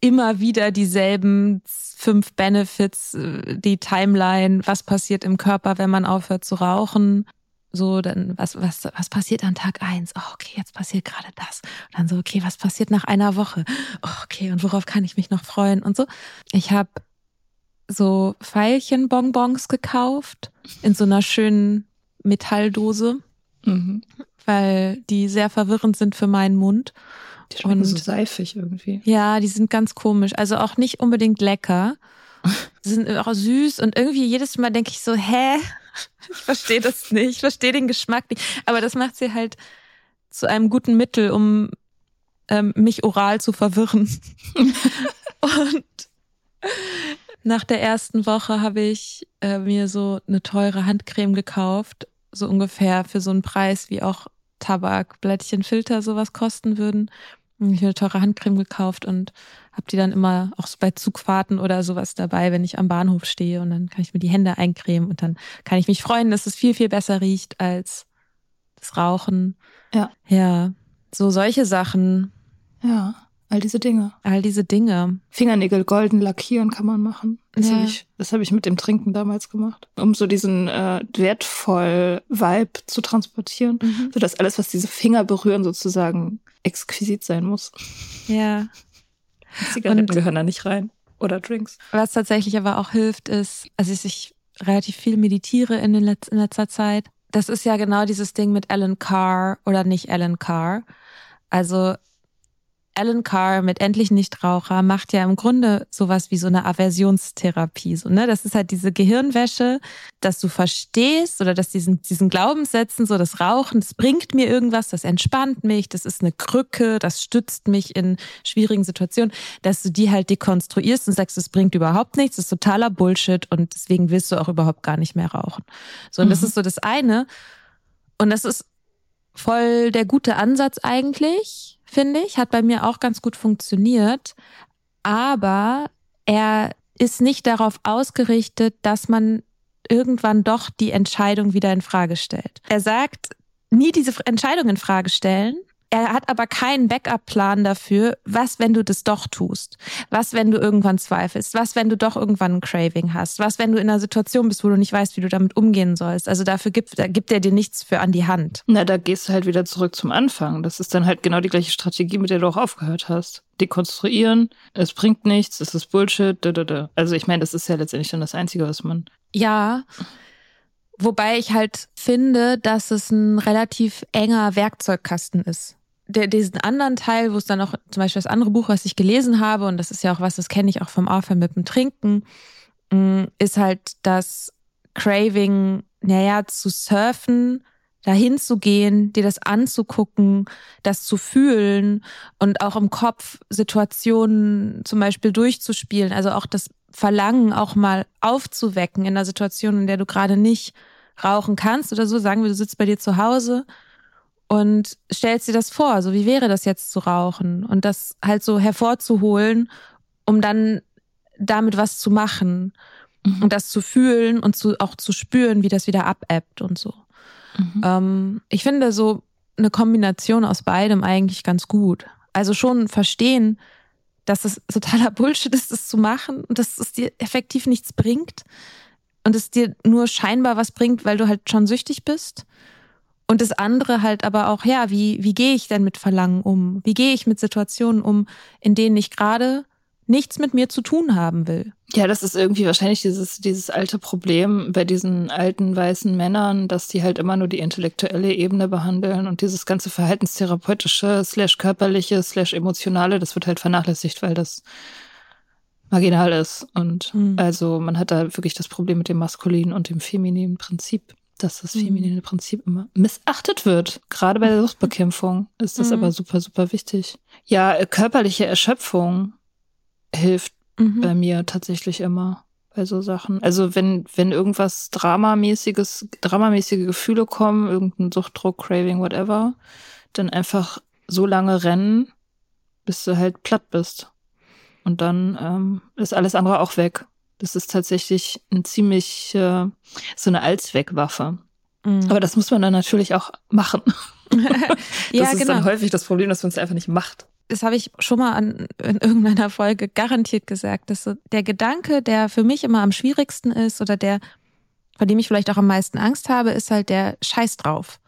immer wieder dieselben fünf Benefits, äh, die Timeline, was passiert im Körper, wenn man aufhört zu rauchen. So, dann, was, was, was passiert an Tag eins? Oh, okay, jetzt passiert gerade das. Und dann so, okay, was passiert nach einer Woche? Oh, okay, und worauf kann ich mich noch freuen? Und so. Ich habe so Veilchenbonbons gekauft in so einer schönen Metalldose, Mhm. weil die sehr verwirrend sind für meinen Mund. Die schmecken so Und- seifig irgendwie. Ja, die sind ganz komisch. Also auch nicht unbedingt lecker. Sie sind auch süß und irgendwie jedes Mal denke ich so, hä? Ich verstehe das nicht. Ich verstehe den Geschmack nicht. Aber das macht sie halt zu einem guten Mittel, um ähm, mich oral zu verwirren. und nach der ersten Woche habe ich äh, mir so eine teure Handcreme gekauft, so ungefähr für so einen Preis, wie auch Tabak, Blättchen, Filter sowas kosten würden. Ich habe eine teure Handcreme gekauft und habe die dann immer auch so bei Zugfahrten oder sowas dabei, wenn ich am Bahnhof stehe und dann kann ich mir die Hände eincremen und dann kann ich mich freuen, dass es viel, viel besser riecht als das Rauchen. Ja. Ja, so solche Sachen, Ja, all diese Dinge. all diese Dinge. Fingernägel golden lackieren kann man machen. Das Ja. habe ich, das hab ich mit dem Trinken damals gemacht, um so diesen äh, wertvoll Vibe zu transportieren, Mhm. sodass alles, was diese Finger berühren, sozusagen exquisit sein muss. Ja. Zigaretten Und- gehören da nicht rein. Oder Drinks. Was tatsächlich aber auch hilft, ist, also ich, relativ viel meditiere in, den Letz-, in letzter Zeit. Das ist ja genau dieses Ding mit Alan Carr oder nicht Alan Carr. Also Alan Carr mit Endlich Nichtraucher macht ja im Grunde sowas wie so eine Aversionstherapie. So, ne? Das ist halt diese Gehirnwäsche, dass du verstehst oder dass diesen, diesen Glaubenssätzen, so das Rauchen, das bringt mir irgendwas, das entspannt mich, das ist eine Krücke, das stützt mich in schwierigen Situationen, dass du die halt dekonstruierst und sagst, das bringt überhaupt nichts, das ist totaler Bullshit und deswegen willst du auch überhaupt gar nicht mehr rauchen. So, und das Mhm. ist so das eine. Und das ist voll der gute Ansatz eigentlich, finde ich. Hat bei mir auch ganz gut funktioniert. aber er ist nicht darauf ausgerichtet, dass man irgendwann doch die Entscheidung wieder in Frage stellt. Er sagt, nie diese Entscheidung in Frage stellen, er hat aber keinen Backup-Plan dafür, was, wenn du das doch tust? Was, wenn du irgendwann zweifelst? Was, wenn du doch irgendwann ein Craving hast? Was, wenn du in einer Situation bist, wo du nicht weißt, wie du damit umgehen sollst? Also dafür gibt, da gibt er dir nichts für an die Hand. Na, da gehst du halt wieder zurück zum Anfang. Das ist dann halt genau die gleiche Strategie, mit der du auch aufgehört hast. Dekonstruieren, es bringt nichts, es ist Bullshit, da, da, da. Also ich meine, das ist ja letztendlich dann das Einzige, was man. Ja. Wobei ich halt finde, dass es ein relativ enger Werkzeugkasten ist der, diesen anderen Teil, wo es dann auch zum Beispiel das andere Buch, was ich gelesen habe, und das ist ja auch was, das kenne ich auch vom Aufhören mit dem Trinken, mm, ist halt das Craving, naja, zu surfen, dahin zu gehen, dir das anzugucken, das zu fühlen und auch im Kopf Situationen zum Beispiel durchzuspielen. Also auch das Verlangen auch mal aufzuwecken in einer Situation, in der du gerade nicht rauchen kannst oder so. Sagen wir, du sitzt bei dir zu Hause und stellst dir das vor, so wie wäre das jetzt zu rauchen und das halt so hervorzuholen, um dann damit was zu machen mhm. und das zu fühlen und zu, auch zu spüren, wie das wieder abebbt und so. Mhm. Ähm, ich finde so eine Kombination aus beidem eigentlich ganz gut. Also schon verstehen, dass es totaler Bullshit ist, das zu machen und dass es dir effektiv nichts bringt und es dir nur scheinbar was bringt, weil du halt schon süchtig bist. Und das andere halt aber auch, ja, wie, wie gehe ich denn mit Verlangen um? Wie gehe ich mit Situationen um, in denen ich gerade nichts mit mir zu tun haben will? Ja, das ist irgendwie wahrscheinlich dieses, dieses alte Problem bei diesen alten weißen Männern, dass die halt immer nur die intellektuelle Ebene behandeln und dieses ganze verhaltenstherapeutische, slash körperliche, slash emotionale, das wird halt vernachlässigt, weil das marginal ist. Und mhm. also man hat da wirklich das Problem mit dem maskulinen und dem femininen Prinzip dass das feminine mhm. Prinzip immer missachtet wird. Gerade bei der Suchtbekämpfung ist das mhm. aber super, super wichtig. Ja, äh, körperliche Erschöpfung hilft mhm. bei mir tatsächlich immer bei so Sachen. Also wenn, wenn irgendwas Dramamäßiges, dramamäßige Gefühle kommen, irgendein Suchtdruck, Craving, whatever, dann einfach so lange rennen, bis du halt platt bist. Und dann ähm, ist alles andere auch weg. Das ist tatsächlich ein ziemlich äh, so eine Allzweckwaffe. Mhm. Aber das muss man dann natürlich auch machen. das ja, ist genau. dann häufig das Problem, dass man es einfach nicht macht. Das habe ich schon mal an, in irgendeiner Folge garantiert gesagt, dass so der Gedanke, der für mich immer am schwierigsten ist oder der, vor dem ich vielleicht auch am meisten Angst habe, ist halt der Scheiß drauf.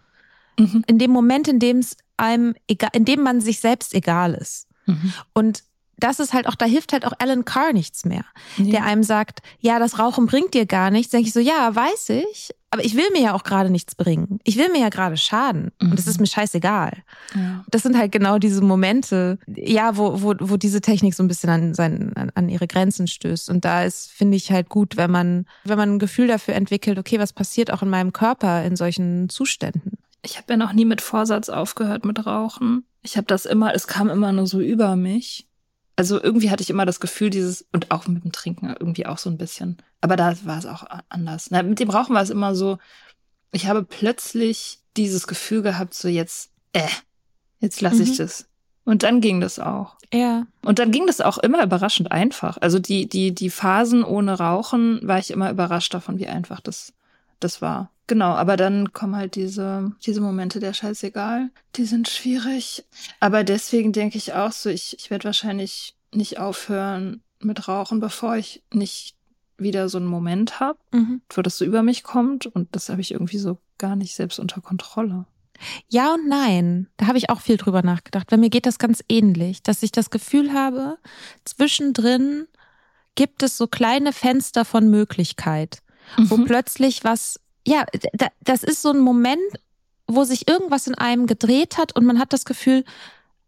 Mhm. In dem Moment, in dem es einem egal, in dem man sich selbst egal ist. Mhm. Und das ist halt auch, da hilft halt auch Alan Carr nichts mehr, nee. der einem sagt, ja, das Rauchen bringt dir gar nichts. Denke ich so, ja, weiß ich, aber ich will mir ja auch gerade nichts bringen. Ich will mir ja gerade schaden mhm. und das ist mir scheißegal. Ja. Das sind halt genau diese Momente, ja, wo, wo, wo diese Technik so ein bisschen an, sein, an, an ihre Grenzen stößt. Und da ist, finde ich halt gut, wenn man, wenn man ein Gefühl dafür entwickelt, okay, was passiert auch in meinem Körper in solchen Zuständen. Ich habe ja noch nie mit Vorsatz aufgehört mit Rauchen. Ich habe das immer, es kam immer nur so über mich also irgendwie hatte ich immer das Gefühl, dieses, und auch mit dem Trinken irgendwie auch so ein bisschen. Aber da war es auch anders. Na, mit dem Rauchen war es immer so, ich habe plötzlich dieses Gefühl gehabt, so jetzt, äh, jetzt lasse mhm. ich das. Und dann ging das auch. Ja. Und dann ging das auch immer überraschend einfach. Also die, die, die Phasen ohne Rauchen war ich immer überrascht davon, wie einfach das, das war. Genau, aber dann kommen halt diese, diese Momente der Scheißegal. Die sind schwierig. Aber deswegen denke ich auch so, ich, ich werde wahrscheinlich nicht aufhören mit Rauchen, bevor ich nicht wieder so einen Moment habe, mhm. wo das so über mich kommt. Und das habe ich irgendwie so gar nicht selbst unter Kontrolle. Ja und nein. Da habe ich auch viel drüber nachgedacht. Weil mir geht das ganz ähnlich, dass ich das Gefühl habe, zwischendrin gibt es so kleine Fenster von Möglichkeit, mhm. wo plötzlich was ja, das ist so ein Moment, wo sich irgendwas in einem gedreht hat und man hat das Gefühl,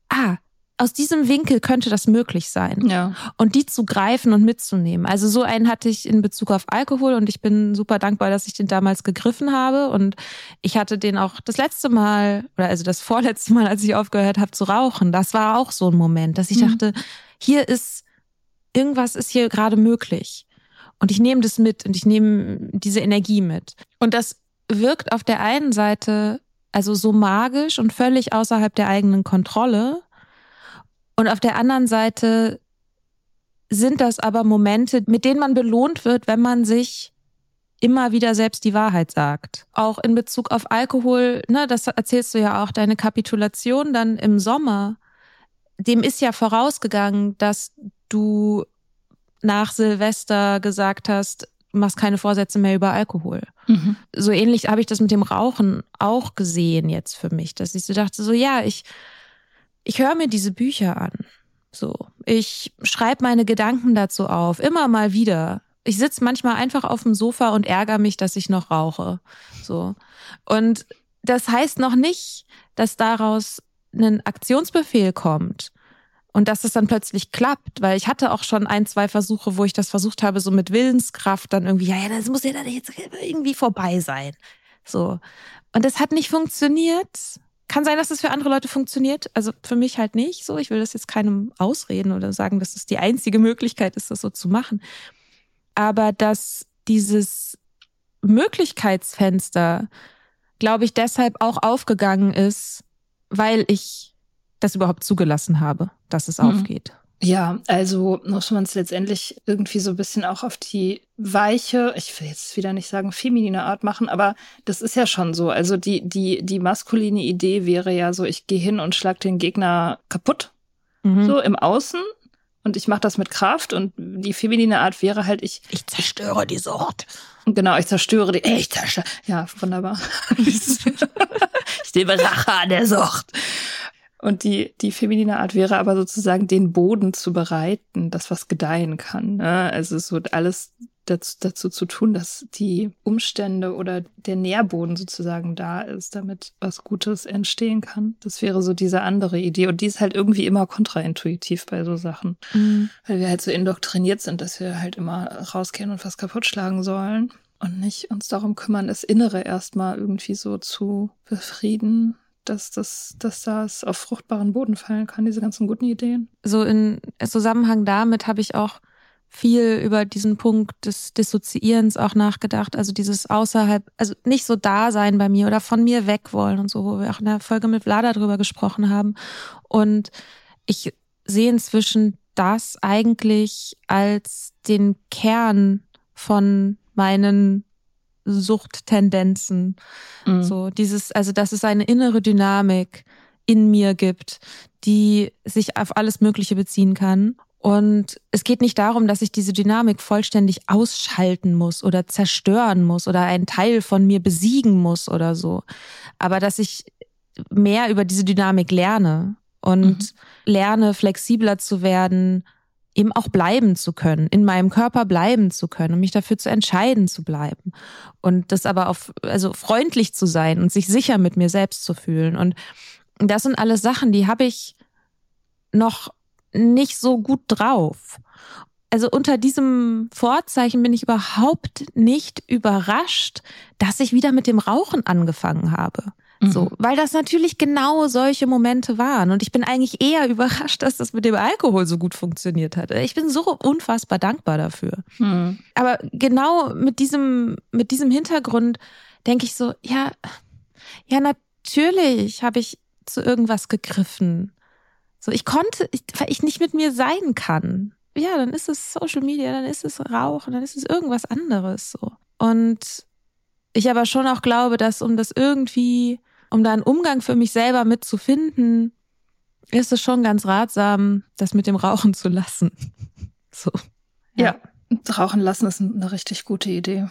ah, aus diesem Winkel könnte das möglich sein. Ja. Und die zu greifen und mitzunehmen. Also so einen hatte ich in Bezug auf Alkohol und ich bin super dankbar, dass ich den damals gegriffen habe. Und ich hatte den auch das letzte Mal, oder also das vorletzte Mal, als ich aufgehört habe zu rauchen, das war auch so ein Moment, dass ich mhm. dachte, hier ist, irgendwas ist hier gerade möglich. Und ich nehme das mit und ich nehme diese Energie mit. Und das wirkt auf der einen Seite also so magisch und völlig außerhalb der eigenen Kontrolle. Und auf der anderen Seite sind das aber Momente, mit denen man belohnt wird, wenn man sich immer wieder selbst die Wahrheit sagt. Auch in Bezug auf Alkohol, ne, das erzählst du ja auch, deine Kapitulation dann im Sommer, dem ist ja vorausgegangen, dass du nach Silvester gesagt hast, machst keine Vorsätze mehr über Alkohol. Mhm. So ähnlich habe ich das mit dem Rauchen auch gesehen jetzt für mich, dass ich so dachte, so ja, ich, ich höre mir diese Bücher an. So, ich schreibe meine Gedanken dazu auf, immer mal wieder. Ich sitze manchmal einfach auf dem Sofa und ärgere mich, dass ich noch rauche. So. Und das heißt noch nicht, dass daraus ein Aktionsbefehl kommt und dass es dann plötzlich klappt, weil ich hatte auch schon ein, zwei Versuche, wo ich das versucht habe, so mit Willenskraft dann irgendwie, ja, ja, das muss ja dann jetzt irgendwie vorbei sein. So. Und das hat nicht funktioniert. Kann sein, dass es für andere Leute funktioniert. Also für mich halt nicht so. Ich will das jetzt keinem ausreden oder sagen, dass es die einzige Möglichkeit ist, das so zu machen. Aber dass dieses Möglichkeitsfenster, glaube ich, deshalb auch aufgegangen ist, weil ich das überhaupt zugelassen habe, dass es mhm. aufgeht. Ja, also muss man es letztendlich irgendwie so ein bisschen auch auf die weiche, ich will jetzt wieder nicht sagen feminine Art machen, aber das ist ja schon so. Also die, die, die maskuline Idee wäre ja so, ich gehe hin und schlag den Gegner kaputt, mhm. so im Außen. Und ich mache das mit Kraft und die feminine Art wäre halt, ich. Ich zerstöre die Sucht. Genau, ich zerstöre die. Ich zerstöre. Ja, wunderbar. ich nehme Rache an der Sucht. Und die, die feminine Art wäre aber sozusagen, den Boden zu bereiten, das was gedeihen kann. Ne? Also es wird alles dazu, dazu zu tun, dass die Umstände oder der Nährboden sozusagen da ist, damit was Gutes entstehen kann. Das wäre so diese andere Idee. Und die ist halt irgendwie immer kontraintuitiv bei so Sachen. Mhm. Weil wir halt so indoktriniert sind, dass wir halt immer rausgehen und was kaputt schlagen sollen. Und nicht uns darum kümmern, das Innere erstmal irgendwie so zu befrieden dass, das, dass das auf fruchtbaren Boden fallen kann, diese ganzen guten Ideen. So in Zusammenhang damit habe ich auch viel über diesen Punkt des Dissoziierens auch nachgedacht. Also dieses außerhalb, also nicht so da sein bei mir oder von mir weg wollen und so, wo wir auch in der Folge mit Vlada drüber gesprochen haben. Und ich sehe inzwischen das eigentlich als den Kern von meinen Suchttendenzen. Mhm. So dieses, also dass es eine innere Dynamik in mir gibt, die sich auf alles Mögliche beziehen kann. Und es geht nicht darum, dass ich diese Dynamik vollständig ausschalten muss oder zerstören muss oder einen Teil von mir besiegen muss oder so. Aber dass ich mehr über diese Dynamik lerne und mhm. lerne, flexibler zu werden, eben auch bleiben zu können, in meinem Körper bleiben zu können und mich dafür zu entscheiden zu bleiben und das aber auf also freundlich zu sein und sich sicher mit mir selbst zu fühlen und das sind alles Sachen, die habe ich noch nicht so gut drauf. Also unter diesem Vorzeichen bin ich überhaupt nicht überrascht, dass ich wieder mit dem Rauchen angefangen habe. So, mhm. weil das natürlich genau solche Momente waren. Und ich bin eigentlich eher überrascht, dass das mit dem Alkohol so gut funktioniert hat. Ich bin so unfassbar dankbar dafür. Mhm. Aber genau mit diesem, mit diesem Hintergrund denke ich so, ja, ja, natürlich habe ich zu irgendwas gegriffen. So, ich konnte, ich, weil ich nicht mit mir sein kann. Ja, dann ist es Social Media, dann ist es Rauchen, dann ist es irgendwas anderes, so. Und ich aber schon auch glaube, dass um das irgendwie um da einen Umgang für mich selber mitzufinden, ist es schon ganz ratsam, das mit dem Rauchen zu lassen. So. Ja, ja Rauchen lassen ist eine richtig gute Idee.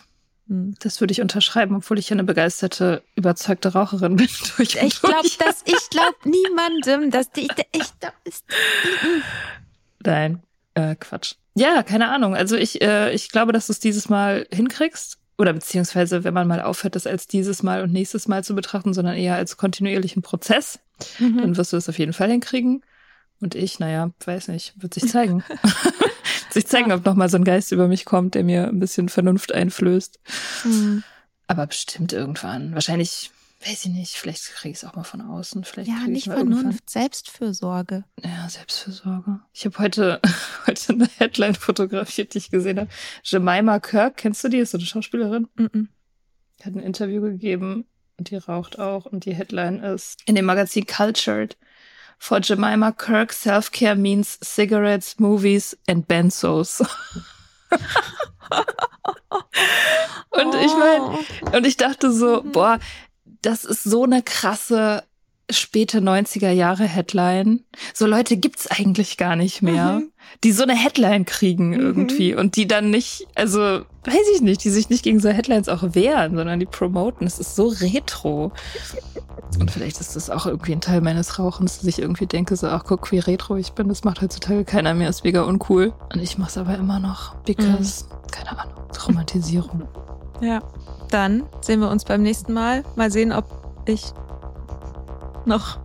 Hm. Das würde ich unterschreiben, obwohl ich ja eine begeisterte, überzeugte Raucherin bin. Durch ich glaube, dass ich glaube niemandem, dass die, ich glaube, Nein, äh, Quatsch. Ja, keine Ahnung. Also ich, äh, ich glaube, dass du es dieses Mal hinkriegst oder beziehungsweise wenn man mal aufhört, das als dieses Mal und nächstes Mal zu betrachten, sondern eher als kontinuierlichen Prozess, mhm. dann wirst du das auf jeden Fall hinkriegen. Und ich, naja, weiß nicht, wird sich zeigen. wird sich zeigen, ob nochmal so ein Geist über mich kommt, der mir ein bisschen Vernunft einflößt. Mhm. Aber bestimmt irgendwann. Wahrscheinlich weiß ich nicht, vielleicht kriege ich es auch mal von außen. Vielleicht ja, nicht Vernunft, irgendwann. Selbstfürsorge. Ja, Selbstfürsorge. Ich habe heute, heute eine Headline fotografiert, die ich gesehen habe. Jemima Kirk, kennst du die? Ist so eine Schauspielerin? Mm -mm. Die hat ein Interview gegeben und die raucht auch und die Headline ist in dem Magazin Cultured. For Jemima Kirk, self-care means cigarettes, movies and benzos. und ich meine, und ich dachte so, boah, das ist so eine krasse späte 90er Jahre Headline. So Leute gibt's eigentlich gar nicht mehr, mhm. die so eine Headline kriegen mhm. irgendwie und die dann nicht, also weiß ich nicht, die sich nicht gegen so Headlines auch wehren, sondern die promoten. Es ist so retro. Und vielleicht ist das auch irgendwie ein Teil meines Rauchens, dass ich irgendwie denke, so, ach guck, wie retro ich bin. Das macht heutzutage keiner mehr, ist mega uncool. Und ich mach's aber immer noch, because, mhm. keine Ahnung, Traumatisierung. Ja, dann sehen wir uns beim nächsten Mal. Mal sehen, ob ich noch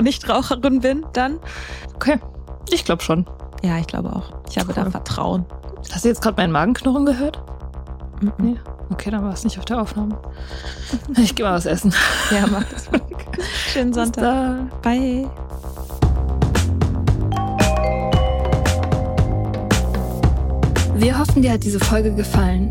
Nichtraucherin bin, dann. Okay, ich glaube schon. Ja, ich glaube auch. Ich habe cool. da Vertrauen. Hast du jetzt gerade meinen Magenknurren gehört? Mhm. Nee. Okay, dann war es nicht auf der Aufnahme. Ich gehe mal was essen. Ja, mach das. Schönen Sonntag. Bye. Wir hoffen, dir hat diese Folge gefallen.